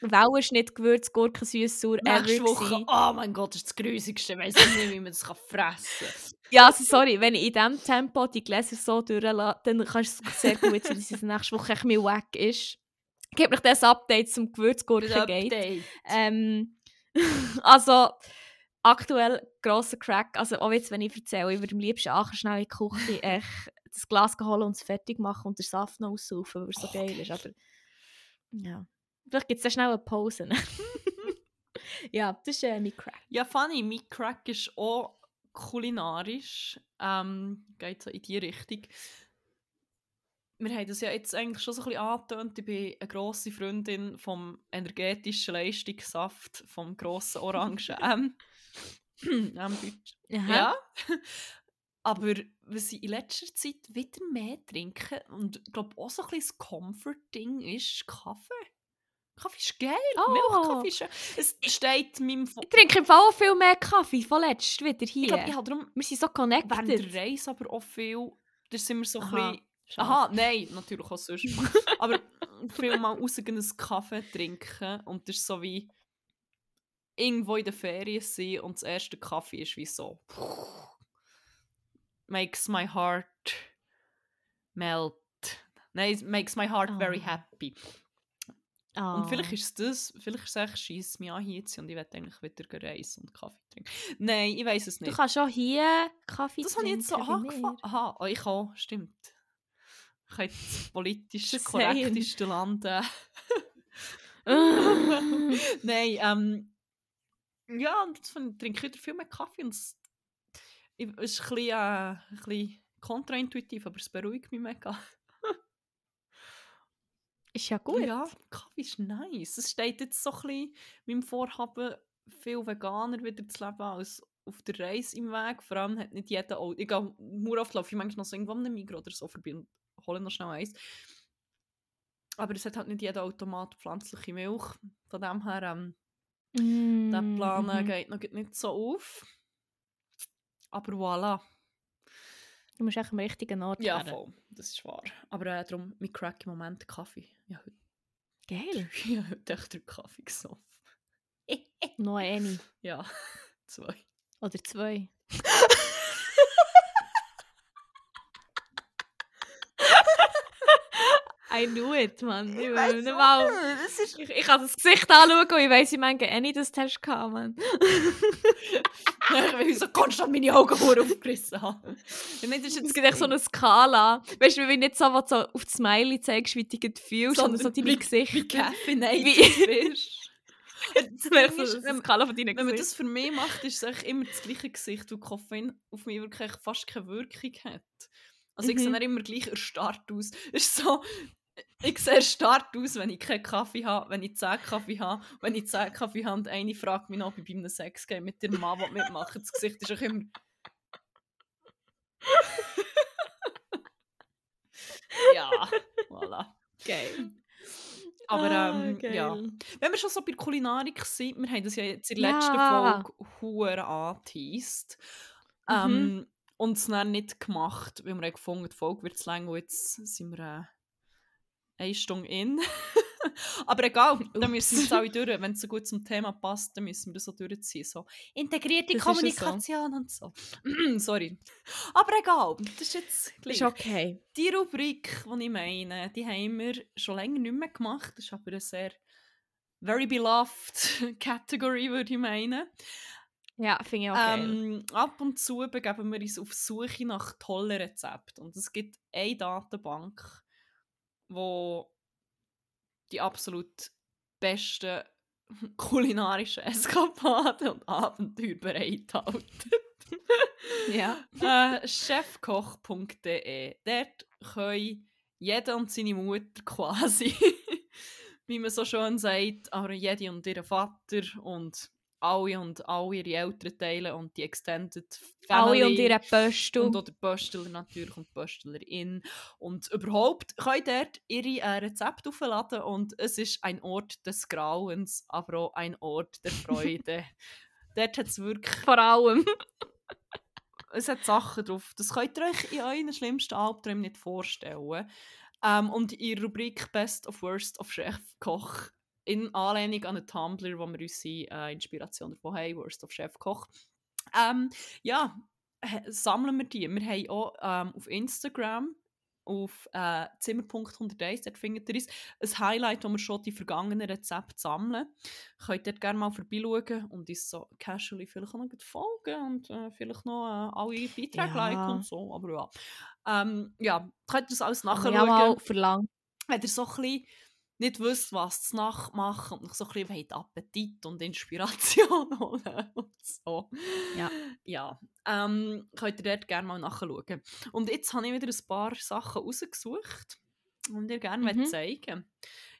Wellenschnitt, Gewürz, Gurken, süß, sauer Nächste ever Woche, gewesen. oh mein Gott, das ist das Grusigste. Ich weiss nicht, wie man das kann fressen kann. Ja, also sorry, wenn ich in diesem Tempo die Gläser so durchlasse, dann kann es sehr gut sein, dass es nächste Woche echt mir weg ist. Ich gebe euch das Update zum Gewürzgurken geht. Update. Ähm, also, aktuell grosser Crack. Also, auch jetzt, wenn ich erzähle, ich würde am liebsten nachher schnell in die Küche echt das Glas holen und es fertig machen und den Saft noch aussaufen, weil es so Oh, geil ist. Aber ja, vielleicht gibt es da schnell eine Pause. ja, das ist äh, mein Crack. Ja, funny, mein Crack ist auch kulinarisch. Ähm, geht so in die Richtung. Wir haben das ja jetzt eigentlich schon so ein bisschen angetönt. Ich bin eine grosse Freundin vom energetischen Leistungssaft, vom grossen Orangen M. M Deutsch. Ja. Aber was ich in letzter Zeit wieder mehr trinke und ich glaube auch so ein bisschen das Comfort-Ding ist Kaffee. Kaffee ist geil. Oh. Milchkaffee ist schön. Es steht meinem... Vo- Ich trinke im Fall auch viel mehr Kaffee, von letzt wieder hier. Ich glaube, ich habe darum Wir sind so während der connected. Reise aber auch viel... Da sind wir so ein Aha, bisschen... schade. Aha, nein, natürlich auch sonst. aber viel mal rausgehen, einen Kaffee trinken und das ist so wie irgendwo in der Ferien sein und das erste Kaffee ist wie so makes my heart melt. Nein, it makes my heart very Oh. happy. Ah. Und vielleicht ist es das, vielleicht ist es echt, schießt mich an hier und ich werde eigentlich wieder reisen und Kaffee trinken. Nein, ich weiß es Du nicht. kannst auch hier Kaffee Das habe ich jetzt so trinken angefangen. Aha, oh, ich auch, stimmt. Ich habe jetzt das politisch Das korrekteste Land. Nein, ähm. Ja, und jetzt trinke ich wieder viel mehr Kaffee und es ist ein bisschen, äh, ein bisschen kontraintuitiv, aber es beruhigt mich mega. ist ja gut. Ja, Kaffee ist nice. Es steht jetzt so ein bisschen meinem Vorhaben, viel Veganer wieder zu leben als auf der Reise im Weg. Vor allem hat nicht jeder Auto. Ich gehe nur oft laufe ich manchmal noch so irgendwo einem Migros oder so vorbei und hole noch schnell eins. Aber es hat halt nicht jeder Automat pflanzliche Milch. Von dem her, ähm, Mm, der Plan äh, mhm. geht noch nicht so auf. Aber voilà. Du musst echt am richtigen Ort Ja, her. voll. Das ist wahr. Aber äh, darum, mein Crack im Moment Kaffee. Ja, heute, Geil. ich habe heute echt drei Kaffee gesoffen. Noch eine. Ja, zwei. Oder zwei. I knew it, Mann. Ich, will nicht mal, Das ist ich, ich kann das Gesicht anschauen und ich weiss, wie manche eh nicht das hast gehabt, Mann. ich so konstant meine Augen aufgerissen haben. Ja, nein, das ist jetzt so eine Skala. Weißt du, wie nicht so, was du so auf die Smiley zeigst, wie du dich fühlst, sondern so deine wie Gesichter. caffeinated Wie- bist. Das wäre so eine Skala von deinen Wenn man das für mich macht, ist es eigentlich immer das gleiche Gesicht, weil Koffein auf mich wirklich fast keine Wirkung hat. Also ich Mhm. sehe dann immer gleich erstarrt aus. Es ist so, ich sehe erstarrt aus, wenn ich keinen Kaffee habe, wenn ich 10 Kaffee habe. Wenn ich 10 Kaffee habe und eine fragt mich noch, ob ich bei einem Sexgame mit ihrem Mann mitmachen will. Das Gesicht ist auch immer... ja, voilà. Geil. Aber Ah, ähm, ja. geil. Wenn wir schon so bei der Kulinarik sind, wir haben das ja jetzt in der letzten Ja. Folge hure angeteased. Mhm. Ähm, und es dann nicht gemacht, weil wir haben gefunden, die Folge wird zu lang und jetzt sind wir äh, eine Stunde in. Aber egal, dann müssen wir jetzt alle durch. Wenn es so gut zum Thema passt, dann müssen wir das so durchziehen. So integrierte Das ja so. Kommunikation und so. Sorry. Aber egal, das ist jetzt gleich. Ist okay. Die Rubrik, die ich meine, die haben wir schon länger nicht mehr gemacht. Das ist aber eine sehr very beloved Category, würde ich meinen. Ja, finde ich auch geil. Ähm, ab und zu begeben wir uns auf Suche nach tollen Rezepten. Und es gibt eine Datenbank, wo die absolut besten kulinarischen Eskapaden und Abenteuer bereithält. Ja. äh, chefkoch.de. Dort können jeder und seine Mutter quasi, wie man so schön sagt, aber jede und ihr Vater und alle und alle ihre Elternteile und die Extended Family. Alle und ihre Pöstel. Und auch der Pöstler natürlich und die Pöstlerin. Und überhaupt können dort ihre äh, Rezepte aufladen und es ist ein Ort des Grauens, aber auch ein Ort der Freude. dort hat es wirklich Vor allem. es hat Sachen drauf. Das könnt ihr euch in euren schlimmsten Albträumen nicht vorstellen. Ähm, und in der Rubrik Best of Worst of Chef Koch in Anlehnung an einen Tumblr, wo wir unsere äh, Inspiration davon haben, Worst of Chef Koch. Ähm, ja, sammeln wir die. Wir haben auch ähm, auf Instagram auf äh, Zimmer.101, dort findet ihr uns ein Highlight, wo wir schon die vergangenen Rezepte sammeln. Könnt dort gerne mal vorbeischauen und uns so casually vielleicht auch noch folgen und äh, vielleicht noch äh, alle Beiträge Ja. liken und so, aber ja. Ähm, ja, könnt ihr das alles nachschauen auch mal verlangen. wenn ihr so ein bisschen nicht wisst, was zu Nacht machen und euch so ein bisschen Appetit und Inspiration holen und so. Ja. Ja, ähm, könnt ihr dort gerne mal nachschauen. Und jetzt habe ich wieder ein paar Sachen rausgesucht und dir gerne Mhm. zeigen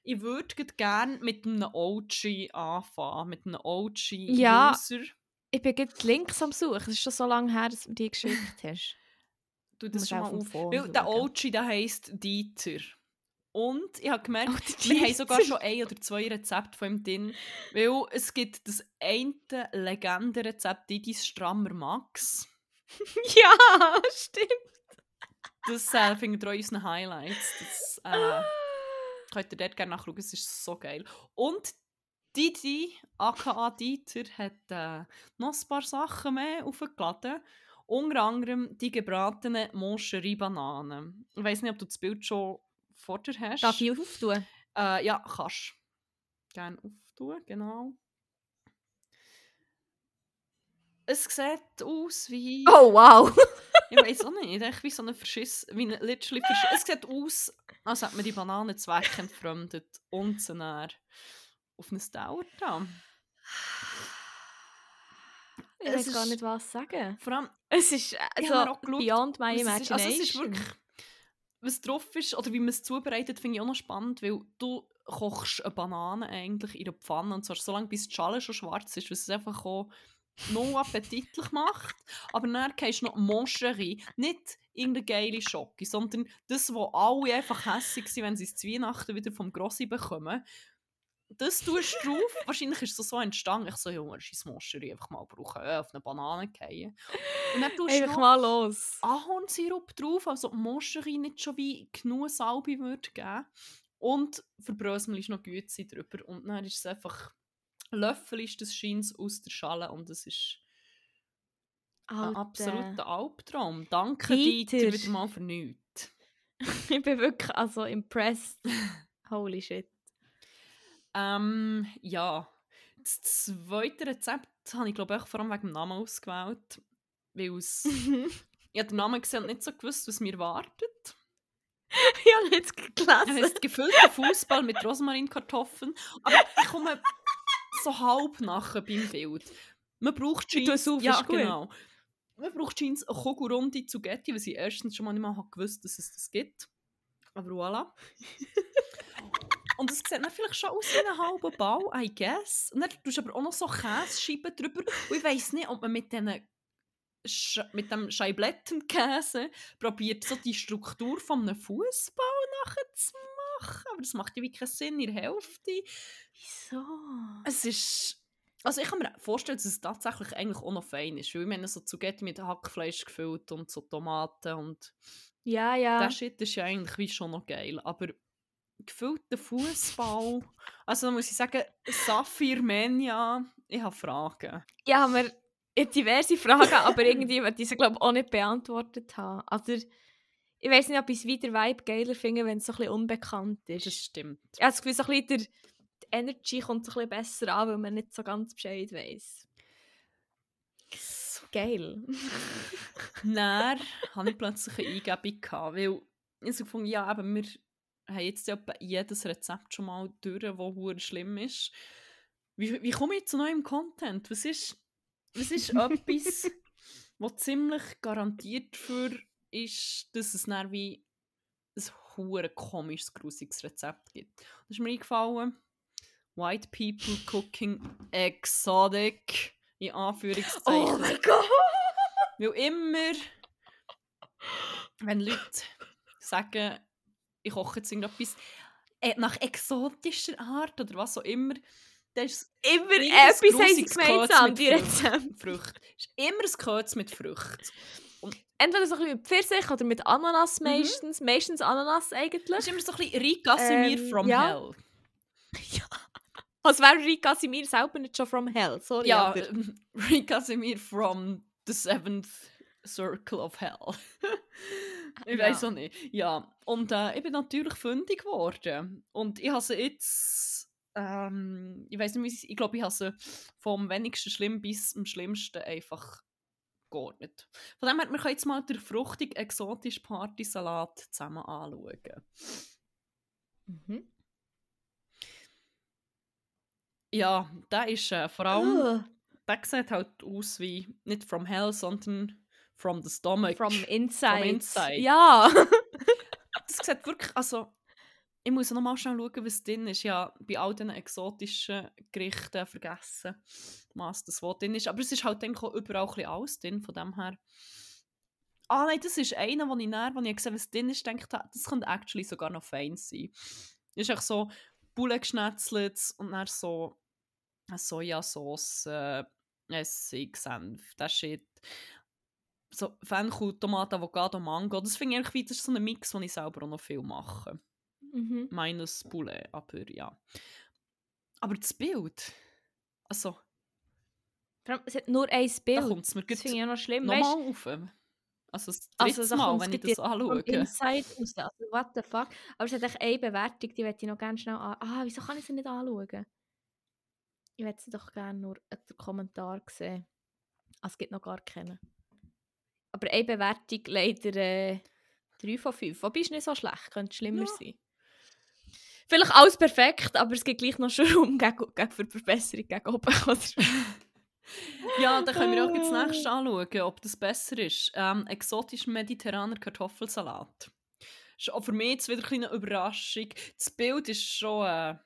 Ich würde gerne mit einem OG anfangen, mit einem OG-User. Ja. Ich bin die Links am Suchen. Es ist schon so lange her, dass du die geschickt hast. Du das schon mal auf. Weil der. OG, der heisst Dieter. Und ich habe gemerkt, Oh, wir haben sogar schon ein oder zwei Rezepte von ihm drin. Weil es gibt das eine Legendenrezept, Didis Strammer Max. ja, stimmt. Das äh, ihr auch in unseren Highlights. Das äh, könnt ihr dort gerne nachschauen, es ist so geil. Und Didi, aka Dieter, hat äh, noch ein paar Sachen mehr aufgeladen. Unter anderem die gebratenen Moncherie-Bananen. Ich weiß nicht, ob du das Bild schon vor dir hast. Darf ich auftun? Äh, ja, kannst. Gerne auftun, genau. Es sieht aus wie. Oh, wow. Ich weiß auch nicht. Echt wie so eine Verschiss. Wie eine literally Verschiss. Es sieht aus, als hätte man die Banane zweckentfremdet und sie dann auf eine Dauer da. Ich weiß gar nicht, was sagen. Vor allem, Es ist also beyond my es ist. imagination. Also es ist wirklich, was drauf ist oder wie man es zubereitet, finde ich auch noch spannend, weil du kochst eine Banane eigentlich in der Pfanne und zwar so lange, bis die Schale schon schwarz ist, was es einfach auch noch appetitlich macht. Aber dann gehst du noch Moncherie, nicht irgendeine geile Schocke, sondern das, wo alle einfach hässig sind, wenn sie es zu Weihnachten wieder vom Grossi bekommen. Das tust du drauf. Wahrscheinlich ist es so entstanden. Ich so, Junge, ist Moncherie, einfach mal brauchen, äh, auf eine Banane fallen. Und dann tust du mal los. Ahornsirup drauf, also Moscherin nicht schon wie genug Salbe würde geben. Und Verbrösmel ist noch Güte drüber. Und dann ist es einfach Löffel ist das Scheins aus der Schale und es ist ein Alter. absoluter Albtraum. Danke Dieter. Dieter wieder mal für nichts. ich bin wirklich also impressed. Holy shit. Ähm, ja. Das zweite Rezept habe ich glaube ich vor allem wegen dem Namen ausgewählt. Weil es... ich habe den Namen gesehen und nicht so gewusst, was mir ich habe jetzt gelesen. heißt gefüllter Fußball mit Rosmarinkartoffeln. Aber ich komme so halb nachher beim Bild. Man braucht Du Jeans. saufst Ja, gut. genau. Man braucht Jeans eine Kugelrunde Zugetti, weil ich erstens schon mal nicht mal habe gewusst, dass es das gibt. Aber voilà. Und es sieht dann vielleicht schon aus wie ein halber Ball, I guess. Und dann tust du aber auch noch so Käsescheiben drüber. Und ich weiss nicht, ob man mit diesen Sch mit dem Scheiblettenkäse probiert, so die Struktur von einem Fußball nachzumachen. Aber das macht ja wie keinen Sinn in der Hälfte. Wieso? Es ist. Also ich kann mir vorstellen, dass es tatsächlich eigentlich auch noch fein ist. Weil ich meine, so Zugetti mit Hackfleisch gefüllt und so Tomaten und Ja, ja. der Shit ist ja eigentlich wie schon noch geil. Aber gefüllter Fußball. Also da muss ich sagen, Saphir Menia, ich habe Fragen. Ja, haben wir diverse Fragen, aber irgendwie wird diese glaube ich auch nicht beantwortet haben. Also ich weiß nicht, ob ich es wieder Vibe geiler finde, wenn es so ein bisschen unbekannt ist. Das stimmt. Ich habe das Gefühl, so ein bisschen der, die Energy kommt so ein bisschen besser an, weil man nicht so ganz Bescheid weiß. Geil. Dann hatte ich plötzlich eine Eingebung, gehabt, weil ich so gefunden ja, aber wir haben jetzt ja jedes Rezept schon mal durch, das hure schlimm ist. Wie, wie komme ich zu neuem Content? Was ist, was ist etwas, was ziemlich garantiert für ist, dass es dann wie ein hure komisches, grusiges Rezept gibt? Das ist mir eingefallen, White People Cooking Exotic, in Anführungszeichen. Oh mein Gott! Weil immer, wenn Leute sagen, ich koche jetzt irgendetwas äh, nach exotischer Art oder was auch immer, Das ist Immer etwas haben gemeinsam, die Rezepte. Früchte. Es ist immer ein Gehölz mit Früchten. Entweder so ein bisschen mit Pfirsich oder mit Ananas Mhm. meistens. Meistens Ananas eigentlich. ist immer so ein bisschen Simir Ähm, from ja. Hell. Als wäre Rika Simir selber nicht schon from hell. Sorry, Ja, aber- ähm, from the seventh circle of hell. ich Ja. weiß auch nicht. Ja, und äh, ich bin natürlich fündig geworden. Und ich habe sie jetzt, ähm, ich weiß nicht, ich glaube, ich habe sie vom wenigsten schlimm bis zum schlimmsten einfach geordnet. Von dem her, wir können jetzt mal den fruchtig exotischen Partysalat zusammen anschauen. Mhm. Ja, der ist äh, vor allem, Oh, der sieht halt aus wie nicht from hell, sondern from the stomach. from inside. From inside. Ja. das sieht wirklich, also ich muss noch mal schnell schauen, was drin ist. Ja, bei all diesen exotischen Gerichten vergessen, was das Wort drin ist. Aber es ist halt ich, auch überall ein bisschen alles drin, von dem her. Ah nein, das ist einer, wo ich näher, wo ich gesehen was drin ist, denke das könnte actually sogar noch fein sein. Ist echt so Bulle geschnetzelt und dann so eine Sojasauce, äh, Essig, Senf, das Shit. So Fenchel, Tomate, Avocado, Mango. Das finde ich eigentlich das ist so ein Mix, den ich selber auch noch viel mache. mhm. Minus Poulet, aber ja. Aber das Bild, also, Es hat nur ein da Bild. kommt es mir Das finde ich ja noch schlimm. Weißt, nochmal auf. Also das Also, dritte da Mal, wenn ich das anschaue. Inside raus. Also, what the fuck. Aber es hat echt eine Bewertung, die möchte ich noch gerne schnell an. Ah, wieso kann ich sie nicht anschauen? Ich hätte sie doch gerne nur in den Kommentar sehen. Ah, es gibt noch gar keine. Aber eine Bewertung leider äh, 3 von 5. Wobei ist nicht so schlecht, könnte schlimmer Ja. sein. Vielleicht alles perfekt, aber es gibt gleich noch schon Raum gegen, gegen für Verbesserung gegen oben. Ja, dann können wir auch jetzt das nächste anschauen, ob das besser ist. Ähm, exotisch mediterraner Kartoffelsalat. Ist auch für mich jetzt wieder eine Überraschung. Das Bild ist schon. Äh,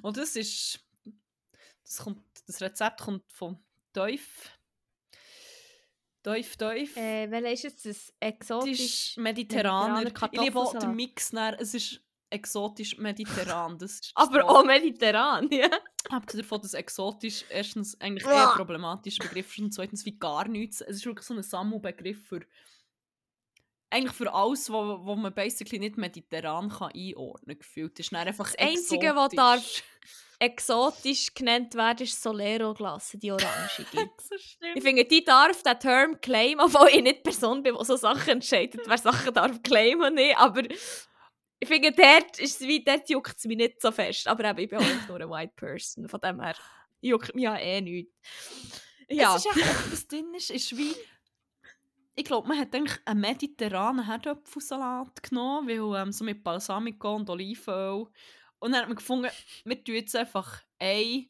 und das ist. Das, kommt, das Rezept kommt von Teuf. Teuf, Teuf. äh, welcher ist jetzt das? Exotisch? ist mediterraner. mediterraner Ich liebe auch den. Mix. Dann. Es ist exotisch mediterran. Das ist Aber auch mediterran, ja. Abgesehen davon, dass exotisch erstens eigentlich eher Uah. ein problematischer Begriff ist und zweitens wie gar nichts. Es ist wirklich so ein Sammelbegriff für eigentlich für alles, wo, wo man basically nicht mediterran kann einordnen gefühlt. ist dann einfach Das Einzige, was exotisch. darf- Exotisch genannt werden, ist Solero-Glasse, die orangige. ich finde, die darf den Term claimen, obwohl ich nicht die Person bin, die so Sachen entscheidet, wer Sachen darf claimen und nicht, aber ich finde, dort, ist es wie, dort juckt es mich nicht so fest. Aber eben, ich bin auch einfach nur eine white person, von dem her juckt mich ja eh nichts. Ja, Es ist echt, was drin ist, ist wie... Ich glaube, man hat eigentlich einen mediterranen Herdöpfelsalat genommen, weil ähm, so mit Balsamico und Olivenöl. Und dann hat man gefunden, wir tun jetzt einfach eine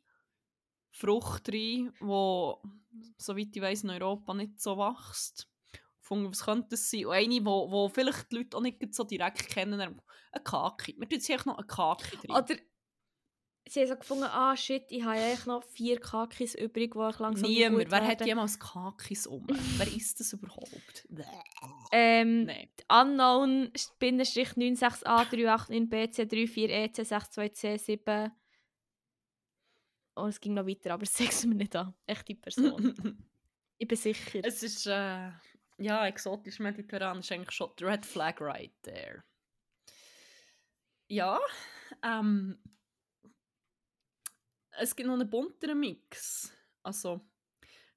Frucht rein, die, soweit ich weiß, in Europa nicht so wächst. Gefunden, was könnte das sein? Und eine, die vielleicht die Leute auch nicht so direkt kennen, eine Kaki. Wir tun jetzt einfach noch eine Kaki drin. oder sie haben so gefunden, ah shit, ich habe ja eigentlich noch vier Kakis übrig, die ich langsam Niemand. Wer hat jemals Kakis um? Wer ist das überhaupt? Ähm, Nein. unknown 96A389BC34EC62C7 Oh, es ging noch weiter, aber das sagst du mir nicht an. Echte Person. ich bin sicher. Es ist, äh, ja, exotisch mediterran ist eigentlich schon die Red Flag right there. Ja, ähm, es gibt noch einen bunteren Mix. Also,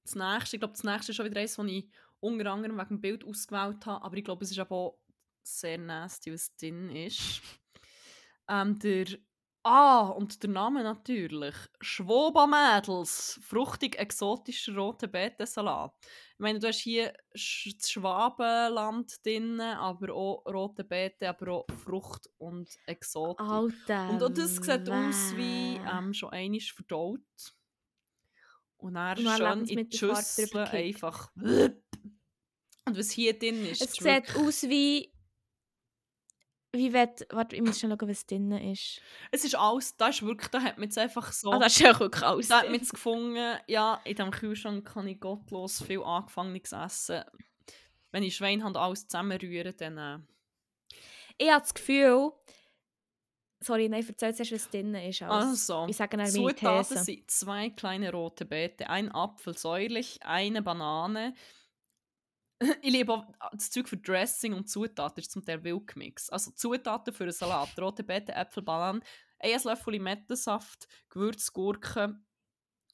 das nächste, ich glaube, das nächste ist schon wieder eins, das ich unter anderem wegen dem Bild ausgewählt habe, aber ich glaube, es ist aber auch sehr nasty, was drin ist. Ähm, der Ah, und der Name natürlich. Schwoba-Mädels. Fruchtig exotischer roter Beetensalat. Ich meine, du hast hier das Schwabenland drin, aber auch rote Beete, aber auch Frucht und Exotik. Alter. und auch das sieht aus wie ähm, schon einmal verdaut. Und dann schön in die Schüssel einfach. Und was hier drin ist, Es sieht aus wie. Wie wenn. Warte, ich muss schnell schauen, was drin ist. es ist alles, da ist wirklich, da hat man jetzt einfach so... Ah, das ist ja wirklich alles. Da hat man jetzt gefunden, ja, in diesem Kühlschrank kann ich gottlos viel Angefangenes essen. Wenn ich Schweinhand alles zusammenrühre, dann... Äh, ich habe das Gefühl, Sorry, nein, erzähl zuerst, was drin ist. Als, Also, ich sage dann Zutaten sind zwei kleine rote Beete, ein Apfel säuerlich, eine Banane. Ich liebe auch das Zeug für Dressing und Zutaten ist zum Teil Wildgemix. Also Zutaten für einen Salat, rote Beete, Äpfel, Bananen, ein Esslöffel Limettensaft, Gewürzgurken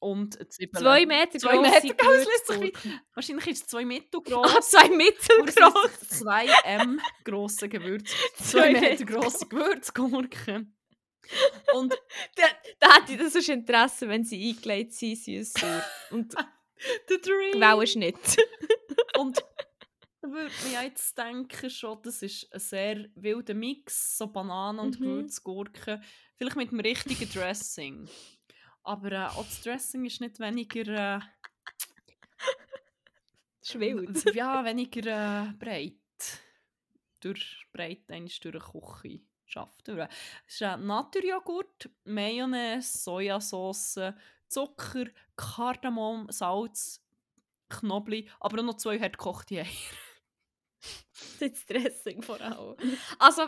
und Zwiebeln. Zwei Meter Zwei grosse Meter wie- Wahrscheinlich ist es zwei Meter Ah, zwei mittelgroß. Zwei M große Gewürz. Zwei Zwei Meter große Gewürzgurken. Und Da, da hätte ich das Interesse, wenn sie eingelegt sind, süß. Und der Dream. Wellenschnitt. Und da würde mir jetzt denken, schon, das ist ein sehr wilder Mix, so Bananen und Mhm. Gewürzgurken. Vielleicht mit dem richtigen Dressing. Aber äh, auch das Dressing ist nicht weniger, äh, ja, weniger äh, breit. Durch breit eigentlich durch eine Küche schafft. Es ist ein Naturjoghurt, Mayonnaise, Sojasauce, Zucker, Kardamom, Salz, Knoblauch, aber auch noch zwei hart gekochte Eier. Das Dressing vor allem. Also,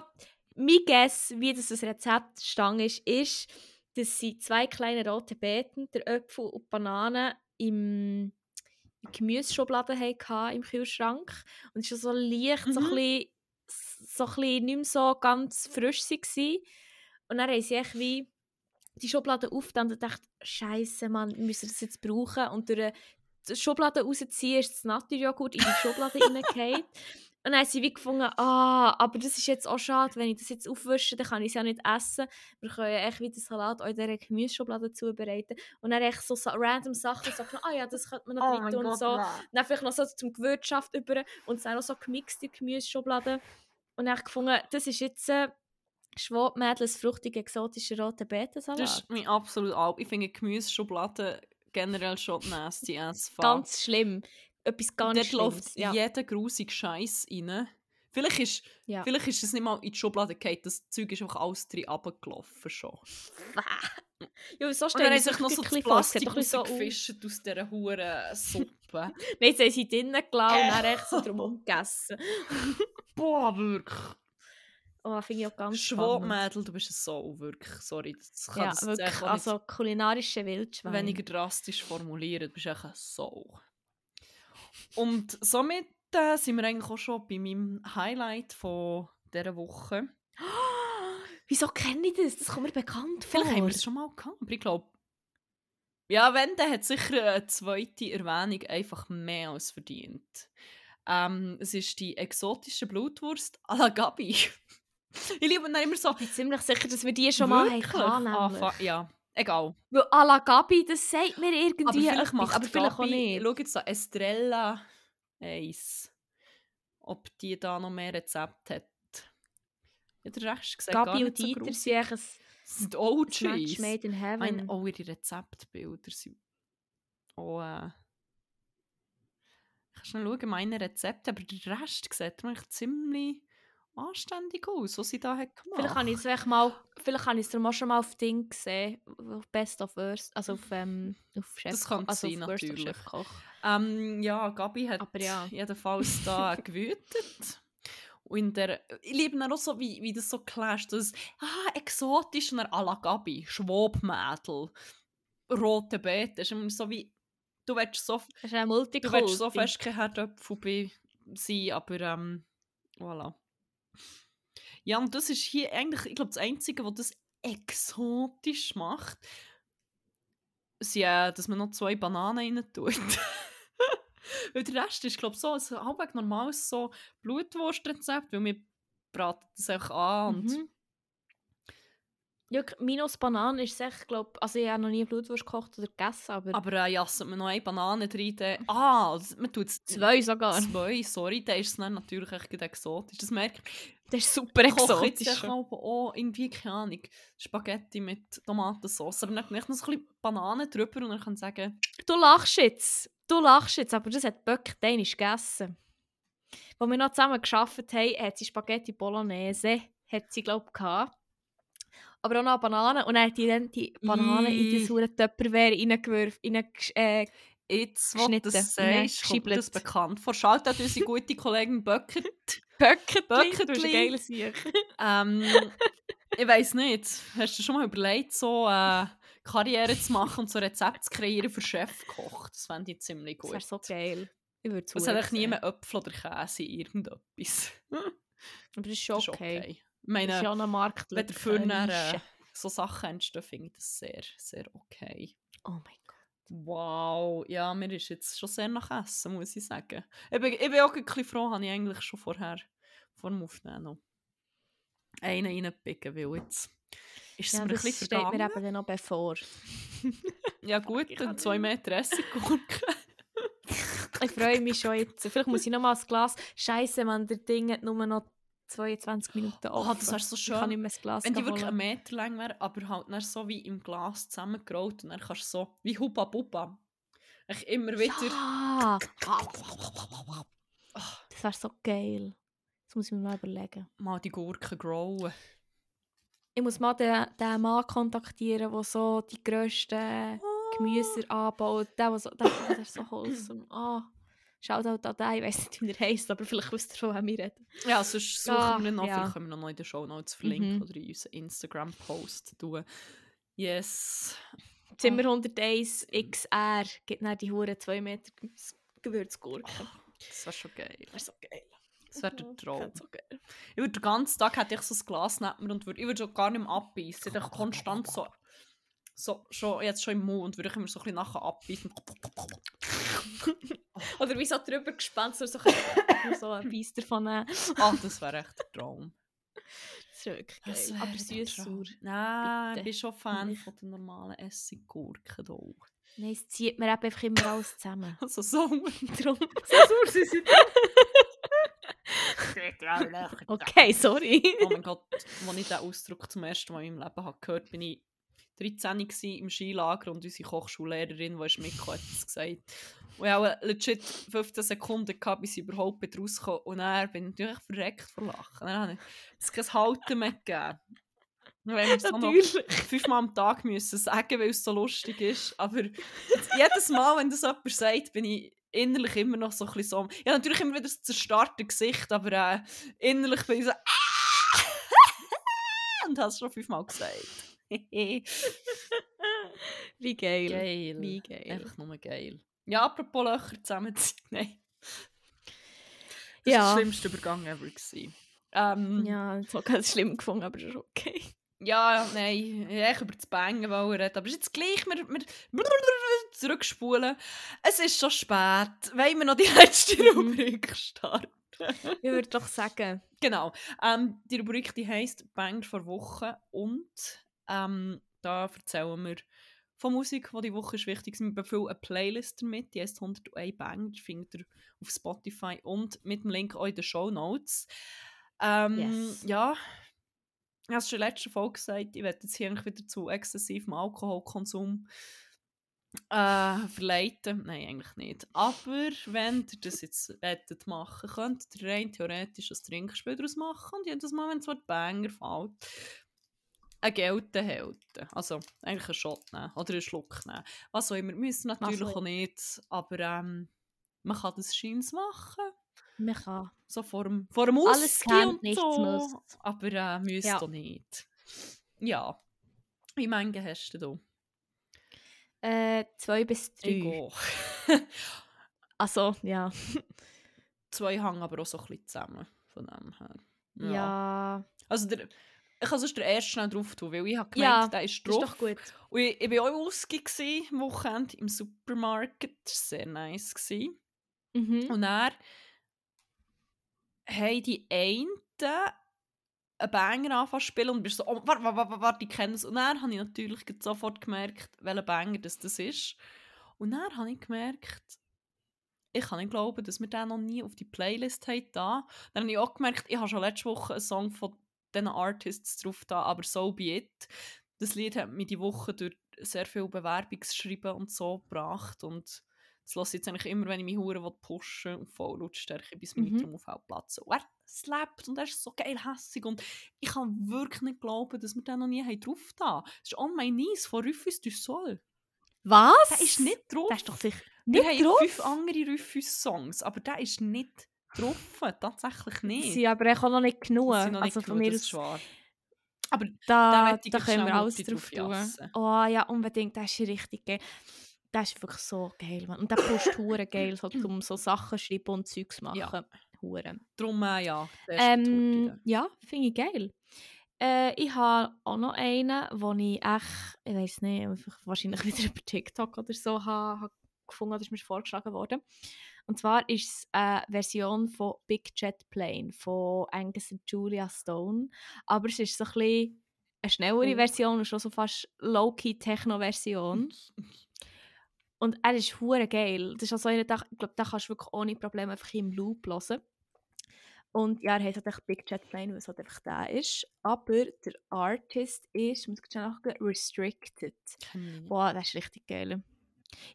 mein Guess, wie das das Rezept stand ist, ist, dass sie zwei kleine rote Beeten, der Äpfel und Bananen im Gemüseschublade hatten im Kühlschrank. Und es war so leicht, so, Mhm. ein bisschen, so ein bisschen nicht mehr so ganz frisch waren. Und dann haben sie echt wie die Schublade aufgetan und dachte, Scheiße, Mann, wir müssen das jetzt brauchen. Und durch die Schublade rausziehen, ist das Naturjoghurt in die Schublade reingefallen. Und dann haben sie wie gefunden, ah, aber das ist jetzt auch schade, wenn ich das jetzt aufwische, dann kann ich es ja nicht essen. Wir können ja echt wieder Salat auch in dieser Gemüseschublade zubereiten. Und dann echt so, so random Sachen sagen, ah ja, das könnte man noch drin tun und so. Dann vielleicht noch so zum Gewürzschaft über und dann noch so gemixt in die Gemüseschublade. Und dann gefunden, das ist jetzt äh, Schwabmädels fruchtige exotische rote Beetensalat. Das ist mein absolut Alb. Ich finde Gemüseschublade generell schon nasty as fuck. ganz schlimm. Etwas ganz Dort läuft Ja. jeder grusige Scheiß rein. Vielleicht ist, Ja. vielleicht ist es nicht mal in die Schublade gefallen, das Zeug ist einfach alles drin runtergelaufen schon. ja, so Und stellen dann haben sich noch so ein das Plastik ein bisschen so aus. rausgefischt dieser huren Suppe. Nein, jetzt haben sie drinnen gelassen und dann echt so drum gegessen. Boah, wirklich. Oh, finde ich auch ganz. Schwabmädel, du bist es so, wirklich. Sorry, das kann Ja, das wirklich. Also kulinarische Wildschwein. weniger drastisch formulieren. Du bist echt ein Sau. Und somit äh, sind wir eigentlich auch schon bei meinem Highlight von dieser Woche. Wieso kenne ich das? Das kommt mir bekannt vor. Vielleicht haben wir es schon mal gehabt, aber ich glaube... Ja, wenn, dann hat sicher eine zweite Erwähnung einfach mehr als verdient. Ähm, es ist die exotische Blutwurst à la Gabi. ich liebe dann immer so... Ich bin ziemlich sicher, dass wir die schon mal Wirklich? hatten. Ah, nämlich. fa- ja, egal. Weil à la Gabi, das sagt mir Aber irgendwie etwas, macht aber vielleicht auch Gabi, nicht. Schau jetzt da, Estrella 1. Ob die da noch mehr Rezepte hat. Ja, der Rest gar Gabi und so Dieter sind echt ein sind Match OGs. made in heaven. Meine, oh, ihre Rezeptbilder sind... Oh, äh... Ich kann schnell schauen, meine Rezepte, aber der Rest sieht echt ziemlich anständig aus, was sie da hat gemacht. Vielleicht habe ich es mal, vielleicht habe ich es schon mal auf Ding gesehen, auf Best of Worst, also auf, ähm, auf Chef, Das kann also sein, natürlich. Ähm, ja, Gabi hat Aber ja. jedenfalls da gewütet. Und in der, ich liebe auch so, wie, wie das so clasht. Das, ah, exotisch und à la Gabi, Schwabmädel, rote Beete. Ist immer so wie, du willst so, du willst so fest kein Herdöpfel sein, aber ähm, voilà. Ja, und das ist hier eigentlich, ich glaube, das Einzige, was das exotisch macht, sind, äh, dass man noch zwei Bananen rein tut. weil der Rest ist, glaube ich, so ein halbwegs normales so Blutwurstrezept, weil wir braten das einfach an und Mhm. Ja, minus Bananen ist es echt, glaub, also ich habe noch nie Blutwurst gekocht oder gegessen, aber, aber äh, jasset man noch eine Banane rein, dann, ah, man tut es zwei sogar. Zwei, sorry, dann ist es dann natürlich echt exotisch. Das merkt Das ist super ich koche jetzt exotisch. echt auch, auch irgendwie, keine Ahnung, Spaghetti mit Tomatensauce, aber dann vielleicht noch so ein bisschen Bananen drüber und dann kann ich sagen, Du lachst jetzt, du lachst jetzt, aber das hat Böck dänisch gegessen. Als wir noch zusammen gearbeitet haben, hat sie Spaghetti Bolognese, hat sie glaube ich, gehabt. Aber auch noch Bananen. Und dann hat die dann die Bananen in die Ih. saure Töpperware reingeworfen, reingesch- äh, jetzt, wo du das sagst, kommt das bekannt vor. Schaut auch unsere gute Kollegin Böckert. Böcketli, Böcketli. du Sieg. ähm, ich weiß nicht. Hast du schon mal überlegt, so äh, Karriere zu machen und so Rezepte zu kreieren für Chefkoch? Das fände ich ziemlich Das gut. wäre so geil. Ich würde Es hat eigentlich nie mehr Äpfel oder Käse irgendetwas. Aber das ist Das schon okay. okay. Ich Das ist meine, ja ein Markt. wenn dafür dann, äh, so Sachen entstehen, finde ich das sehr, sehr okay. Oh mein Gott. Wow, ja, mir ist jetzt schon sehr nach Essen, muss ich sagen. Ich bin, ich bin auch ein bisschen froh, habe ich eigentlich schon vorher, vor dem Aufnehmen noch einen reingepicken, weil jetzt ist es Ja, mir ein das bisschen steht mir vergangen. eben dann noch bevor. Ja gut, dann zwei Meter Essiggurke. Ich freue mich schon jetzt. Vielleicht muss ich noch mal ein Glas. Scheiße, man, der Ding hat nur noch 22 Minuten Oh, offen. das wäre so Ich kann schön. nicht mehr das Glas Wenn die wirklich holen. einen Meter lang wäre, aber halt dann so wie im Glas zusammengerollt und dann kannst du so, wie Hubba Bubba, ich immer wieder... Ja, Oh, das wäre so geil. Das muss ich mir mal überlegen. mal die Gurken growen. Ich muss mal den, den Mann kontaktieren, der so die grössten Gemüse anbaut. Der, der, so, der, der ist so wholesome. Ah, schaut halt an den. Ich weiß nicht, wie er heisst, aber vielleicht wisst ihr, von wem wir reden. Ja, sonst suchen Ah, wir ihn noch, ja. vielleicht können wir noch in den Show Notes verlinken Mhm. oder in unseren Instagram-Post tun. Yes. Zimmer 101 XR gibt dann die Hure 2 Meter Gewürzgurken. Das wäre schon geil. Das wäre so geil. Das wäre der Traum. so. Ich würde den ganzen Tag hätte ich so ein Glas neben mir und würde, ich würde schon gar nicht mehr abbeißen. Ich konstant so, so schon, jetzt schon im Mund, würde ich immer so ein bisschen nachher abbeißen. Oder wie so drüber gespannt, so, so, ein- so ein Biss davon nehmen. Ah, das wäre echt der Traum. Das ist wirklich geil. Das Aber wäre der süß sauer. Nein, Bitte. ich bin schon Fan Nicht. von den normalen Essiggurken hier. Nein, es zieht mir eben einfach immer alles zusammen. Also so. Darum. so sauer sind sie. Okay, sorry. Oh mein Gott, als ich diesen Ausdruck zum ersten Mal in meinem Leben habe gehört bin ich 13 gewesen, im Skilager und unsere Kochschullehrerin, die ist mitgekommen, hat es gesagt. Und ich habe legit 15 Sekunden gehabt, bis ich überhaupt wieder rauskam. Und dann bin ich natürlich verreckt vor Lachen. Dann habe ich es kein Halten mehr gegeben. Haben wir es noch fünfmal am Tag müssen sagen, weil es so lustig ist. Aber jedes Mal, wenn das jemand sagt, bin ich innerlich immer noch so ein bisschen so... Ja, natürlich immer wieder das zerstarrte Gesicht, aber äh, innerlich bin ich so... und hast es schon fünfmal gesagt. Wie geil. geil. Wie geil. Einfach nur geil. Ja, apropos Löcher zusammenziehen. Nein. Das war Ja. der schlimmste Übergang ever. Gewesen. Ähm, Ja, so ganz schlimm gefunden, aber das ist okay. Ja, nein, ich über das Bangen wollen reden, aber es ist jetzt gleich, wir, wir zurückspulen. Es ist schon spät. Wollen wir noch die letzte Mhm. Rubrik starten? Ich würde doch sagen, Genau. Ähm, die Rubrik die heisst Banger vor Woche und ähm, da erzählen wir von Musik, die die Woche ist wichtig ist. Wir befüllen eine Playlist damit, die heisst 101 Banger, die findet ihr auf Spotify und mit dem Link auch in den Show Notes. Ähm, Yes. Ja, ich habe es schon in der letzten Folge gesagt, ich werde jetzt hier eigentlich wieder zu exzessivem Alkoholkonsum äh, verleiten. Nein, eigentlich nicht. Aber wenn ihr das jetzt wettet machen, könnt ihr rein theoretisch ein Trinkspiel daraus machen und jedes Mal, wenn das Wort Banger fällt, ein Geld halten. Also eigentlich einen Shot nehmen oder einen Schluck nehmen. Was auch immer. Müssen natürlich auch nicht, aber ähm, man kann das scheins machen. man kann. So vor dem, vor dem Alles kann, nichts so. muss. Aber äh, müsst Ja. doch nicht. Ja. Wie mange hast du? Äh, zwei bis drei. Also, ja. Zwei hängen aber auch so ein bisschen zusammen. Von dem her. Ja, Also der, ich kann sonst den ersten schnell drauf tun, weil ich habe Ja, gemeint, der ist das ist drauf. doch gut. Und ich, ich war auch gewesen, am Wochenende im Supermarkt. Das war sehr nice. Gewesen. Mhm. Und dann haben die einen einen Banger anfangen zu spielen und bist so, oh, warte, warte, warte, ich kenne es. Und dann habe ich natürlich sofort gemerkt, welcher Banger das, das ist. Und dann habe ich gemerkt, ich kann nicht glauben, dass wir den noch nie auf die Playlist haben. Da. Dann habe ich auch gemerkt, ich habe schon letzte Woche einen Song von diesen Artists drauf da, aber so be it. Das Lied hat mich die Woche durch sehr viel Bewerbungsschreiben und so gebracht und das lasse ich jetzt eigentlich immer, wenn ich mich hure pushen will, auf Vollautstärke, bis meine Mhm. Trommelfell platzen. Und er slappt und er ist so geil hässig und ich kann wirklich nicht glauben, dass wir den noch nie haben drauf da. Das ist On My Knees von Rufus du Sol. Was? Der ist nicht drauf. Der ist doch sicher Wir nicht haben drauf. fünf andere Rufus-Songs, aber der ist nicht drauf. Tatsächlich nicht. Sie aber auch noch nicht genug. Das noch nicht also von genug, mir das aus ist wahr. Aber Da, da jetzt können wir alles drauf tun. jassen. Oh ja, unbedingt. Das ist richtig geil. Das ist wirklich so geil, Mann. Und der pusht hure geil, so, um so Sachen schreiben und Zeugs machen. Ja. Hure. Darum, äh, ja, Ähm, ja, finde ich geil. Äh, ich habe auch noch einen, wo ich echt, ich weiß nicht, wahrscheinlich wieder über TikTok oder so habe, habe gefunden, oder ist mir vorgeschlagen worden. Und zwar ist es eine Version von Big Jet Plane von Angus und Julia Stone. Aber es ist so ein bisschen eine schnellere Oh. Version und schon so fast Low-Key-Techno-Version. Und er ist hure geil. Das ist also einer, ich glaube, da kannst du wirklich ohne Probleme einfach im Loop hören. Und ja, er heißt halt echt Big Jet Plane, weil es halt einfach der ist. Aber der Artist ist, muss ich schnell nachschauen, Restricted. Boah, das ist richtig geil.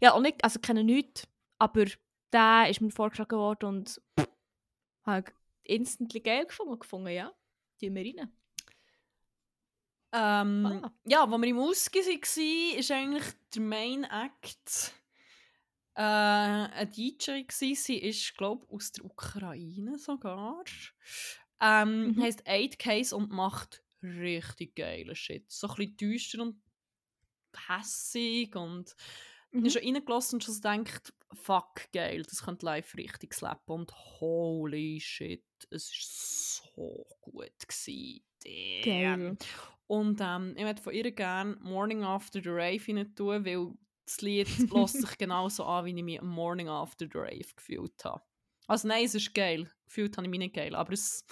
Ja, nicht, also ich kenne nichts, aber der ist mir vorgeschlagen worden und habe instantly geil gefunden. gefunden ja, tun wir rein. Ähm, Ah. Ja, wo wir im Ausge waren, ist eigentlich der Main Act äh, eine DJ gsi. Sie ist, glaube ich, aus der Ukraine sogar. Ähm, Mhm. Heißt 8 Case und macht richtig geile Shit. So ein bisschen düster und hässig und Mhm. ich habe schon reingelassen und schon so gedacht, fuck, geil, das könnte live richtig slappen und holy shit, es war so gut gewesen. Damn. Geil. Und ähm, ich würde von ihr gerne Morning After the Rave rein tun, weil das Lied lässt sich genauso an, wie ich mich am Morning After the Rave gefühlt habe. Also nein, es ist geil. Gefühlt habe ich mich nicht geil, aber es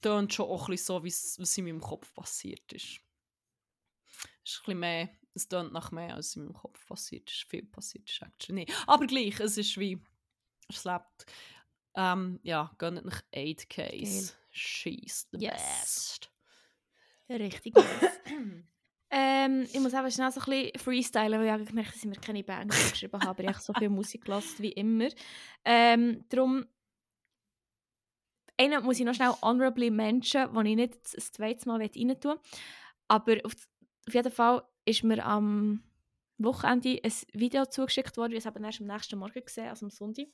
tönt schon auch ein bisschen so, wie es was in meinem Kopf passiert ist. Es ist ein bisschen mehr, es tönt nach mehr, als in meinem Kopf passiert ist. Viel passiert ist actually nicht. Aber gleich, es ist wie, es lebt. Ähm, ja, gönnt nach 8 Case. She's the Yes. best. Richtig nice. ähm, ich muss aber schnell so ein bisschen freestylen, weil ich habe gemerkt, dass ich mir keine Bands geschrieben habe, aber ich habe so viel Musik gelassen wie immer. Ähm, darum einen muss ich noch schnell honorably mention, den ich nicht das zweite Mal rein tun Aber auf jeden Fall ist mir am Wochenende ein Video zugeschickt worden. Ich habe es erst am nächsten Morgen gesehen, also am Sonntag.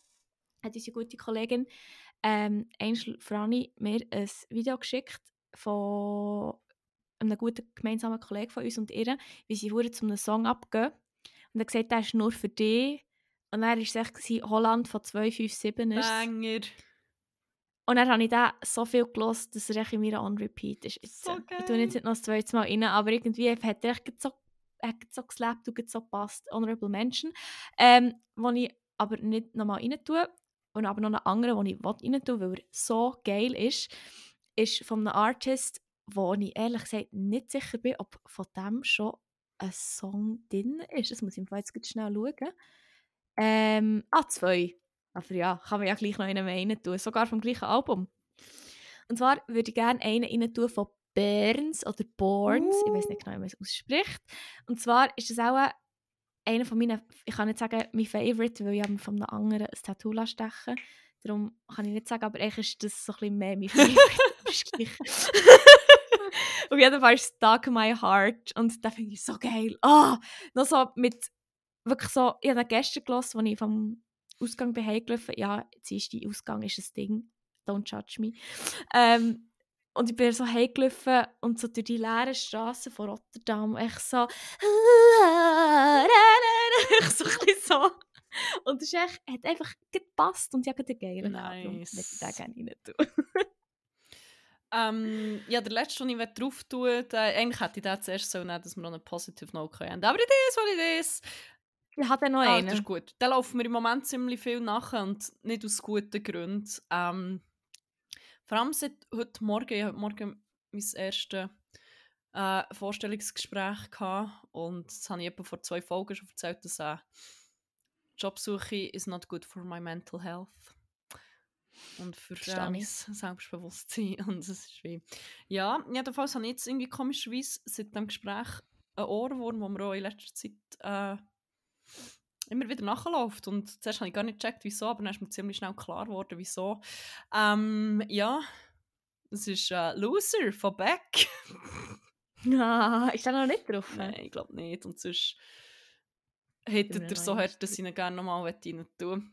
Hat unsere gute Kollegin ähm, Angel Frani mir ein Video geschickt von einem guten gemeinsamen Kollegen von uns und ihr, wie sie hure zu einem Song abgehen. Und er hat gesagt, der ist nur für dich. Und dann war es echt Holland von 257 ist. Banger. Und dann habe ich den so viel gelost, dass er in mir on repeat ist. Jetzt, So ich tue jetzt nicht noch das zweite Mal rein, aber irgendwie hat er echt so, hat so geslappt und so gepasst. Honorable Mention. Ähm, wo ich aber nicht nochmal rein tue. Und aber noch einen anderen, den ich rein tue, weil er so geil ist, ist von einem Artist, wo ich ehrlich gesagt nicht sicher bin, ob von dem schon ein Song drin ist. Das muss ich jetzt gerade schnell schauen. Ähm, ah, zwei. Aber ja, kann man ja gleich noch einen mehr rein tun. Sogar vom gleichen Album. Und zwar würde ich gerne einen rein tun von Burns oder Borns. Ich weiß nicht genau, wie man es ausspricht. Und zwar ist das auch ein- einer von meinen, ich kann nicht sagen mein Favorite, weil ich habe von einem anderen ein Tattoo stechen Darum kann ich nicht sagen, aber eigentlich ist das so ein bisschen mehr mein Favorite. Auf jeden Fall ist Dark My Heart und den finde ich so geil. Ah, noch so mit wirklich so, ich habe gestern gehört, als ich vom Ausgang bin. Ja, jetzt ist die Ausgang ist ein Ding. Don't judge me. Ähm, und ich bin so heimgelaufen und so durch die leeren Straßen von Rotterdam echt so echt so ein bisschen so. Und es ist echt, hat einfach gepasst und ich habe einen geilen Abend. Darum Nice. möchte ich den gerne rein tun. Ähm, ja, der letzte, den ich drauf tue, der, eigentlich hätte ich den zuerst so nehmen, dass wir noch eine Positive Note können. haben. Aber it is what it is. Ich habe noch Ah, einen. das ist gut. Da laufen wir im Moment ziemlich viel nach und nicht aus guten Gründen. Ähm, vor allem seit heute Morgen, ich habe heute Morgen mein erstes äh, Vorstellungsgespräch gehabt und das habe ich etwa vor zwei Folgen schon erzählt, dass äh, Jobsuche is not good for my mental health. Und für äh, ich. mein Selbstbewusstsein. Und es ist wie... Ja, jedenfalls habe ich jetzt irgendwie komischerweise seit dem Gespräch einen Ohrwurm, wo mir auch in letzter Zeit äh, immer wieder nachläuft. Und zuerst habe ich gar nicht gecheckt, wieso, aber dann ist mir ziemlich schnell klar geworden, wieso. Ähm, ja, es ist äh, Loser von Beck. Ah, ist da noch nicht drauf? Nein, ich glaube nicht. Und sonst hättet ihr noch so hart, dass ich ihn gerne nochmal rein tun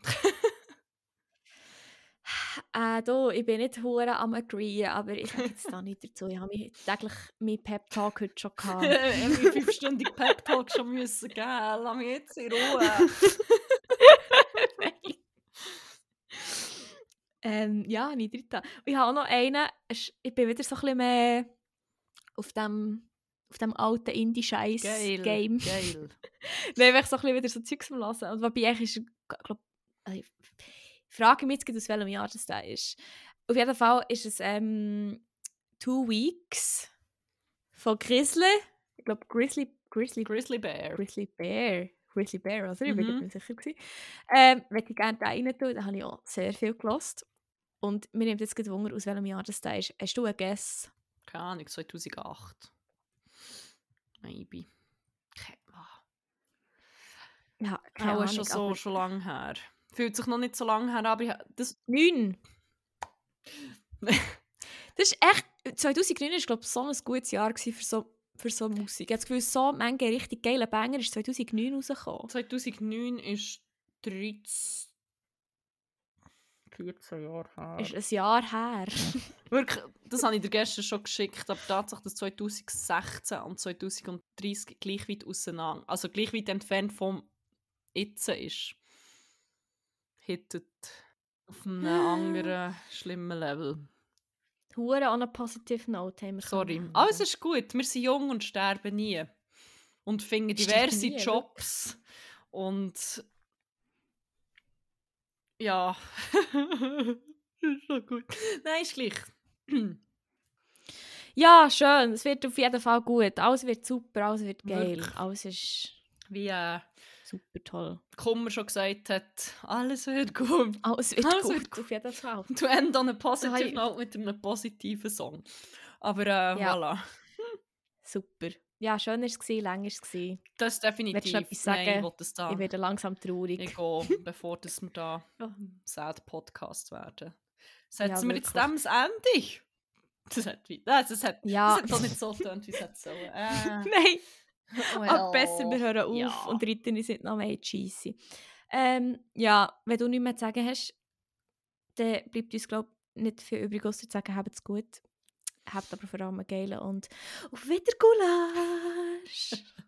äh, du, ich bin nicht hure am agree, aber ich sage jetzt da nicht dazu. Ich habe mich täglich meinen Pep-Talk heute schon gehabt. Wie fünfstündig Pep-Talk schon müssen geben. Lass mich jetzt in Ruhe. ähm, ja, nicht. Und ich habe auch noch einen, ich bin wieder so ein bisschen mehr auf dem, auf dem alten Indie-Scheiß-Game. Geil. Nein, einfach so ein bisschen wieder so Zeugs am Hören. Und wobei ist, also ich frage mich jetzt, aus welchem Jahr das da ist. Auf jeden Fall ist es ähm, Two Weeks von Grizzly. Ich glaube, Grizzly, Grizzly, Grizzly Bear. Grizzly Bear. Grizzly Bear, oder? Ich bin Mhm. mir sicher. Gewesen. Ähm, ich gerne da rein tun, da habe ich auch sehr viel gelost. Und mir nimmt jetzt gerade Wunder, aus welchem Jahr das da ist. Hast du einen Guess? Keine Ahnung, 2008. Maybe. Keine Ahnung. Ja, keine Ahnung. schon so aber- schon lange her. Fühlt sich noch nicht so lange her, aber ich, ha- das, Neun. das ist echt. 2009 war, glaube ich, so ein gutes Jahr für so, für so Musik. Ich habe das Gefühl, so manche richtig geile Banger ist 2009 rausgekommen. 2009 ist 13... 14 Jahre her. Ist ein Jahr her. Wirklich, das habe ich dir gestern schon geschickt, aber Tatsache, dass 2016 und 2030 gleich weit auseinander, also gleich weit entfernt vom Jetzt ist, hittet auf einem anderen schlimmen Level. Hure on a positive note haben wir Sorry. Alles ist gut, wir sind jung und sterben nie. Und finden diverse nie, Jobs. Und ja. ist schon gut. Nein, ist gleich. Ja, schön. Es wird auf jeden Fall gut. Alles wird super, alles wird geil. Wirklich. Alles ist Wie äh, super toll. Kummer schon gesagt hat, alles wird gut. Alles wird Alles gut, wird auf jeden Fall. To end on a So positive ich- note mit einem positiven Song. Aber äh, Ja. voilà. Super. Ja, schön war es, lang war es. Das ist definitiv. Etwas Nein, sagen? ich will das da. Ich werde langsam traurig. Ich gehe, bevor dass wir da Ja. sad Podcast werden. Setzen Ja, wir jetzt dem das Ende? Das hat, wie- das, das hat, Ja. das hat doch nicht so getönt, wie es sollen. Äh, Nein, well, aber besser, wir hören auf ja. und uns nicht noch mehr cheesy. Ähm, ja, wenn du nichts mehr zu sagen hast, dann bleibt uns, glaube ich, nicht viel übrig, außer zu sagen, habt es gut. Habt aber vor allem einen geilen und auf Wiedergulasch!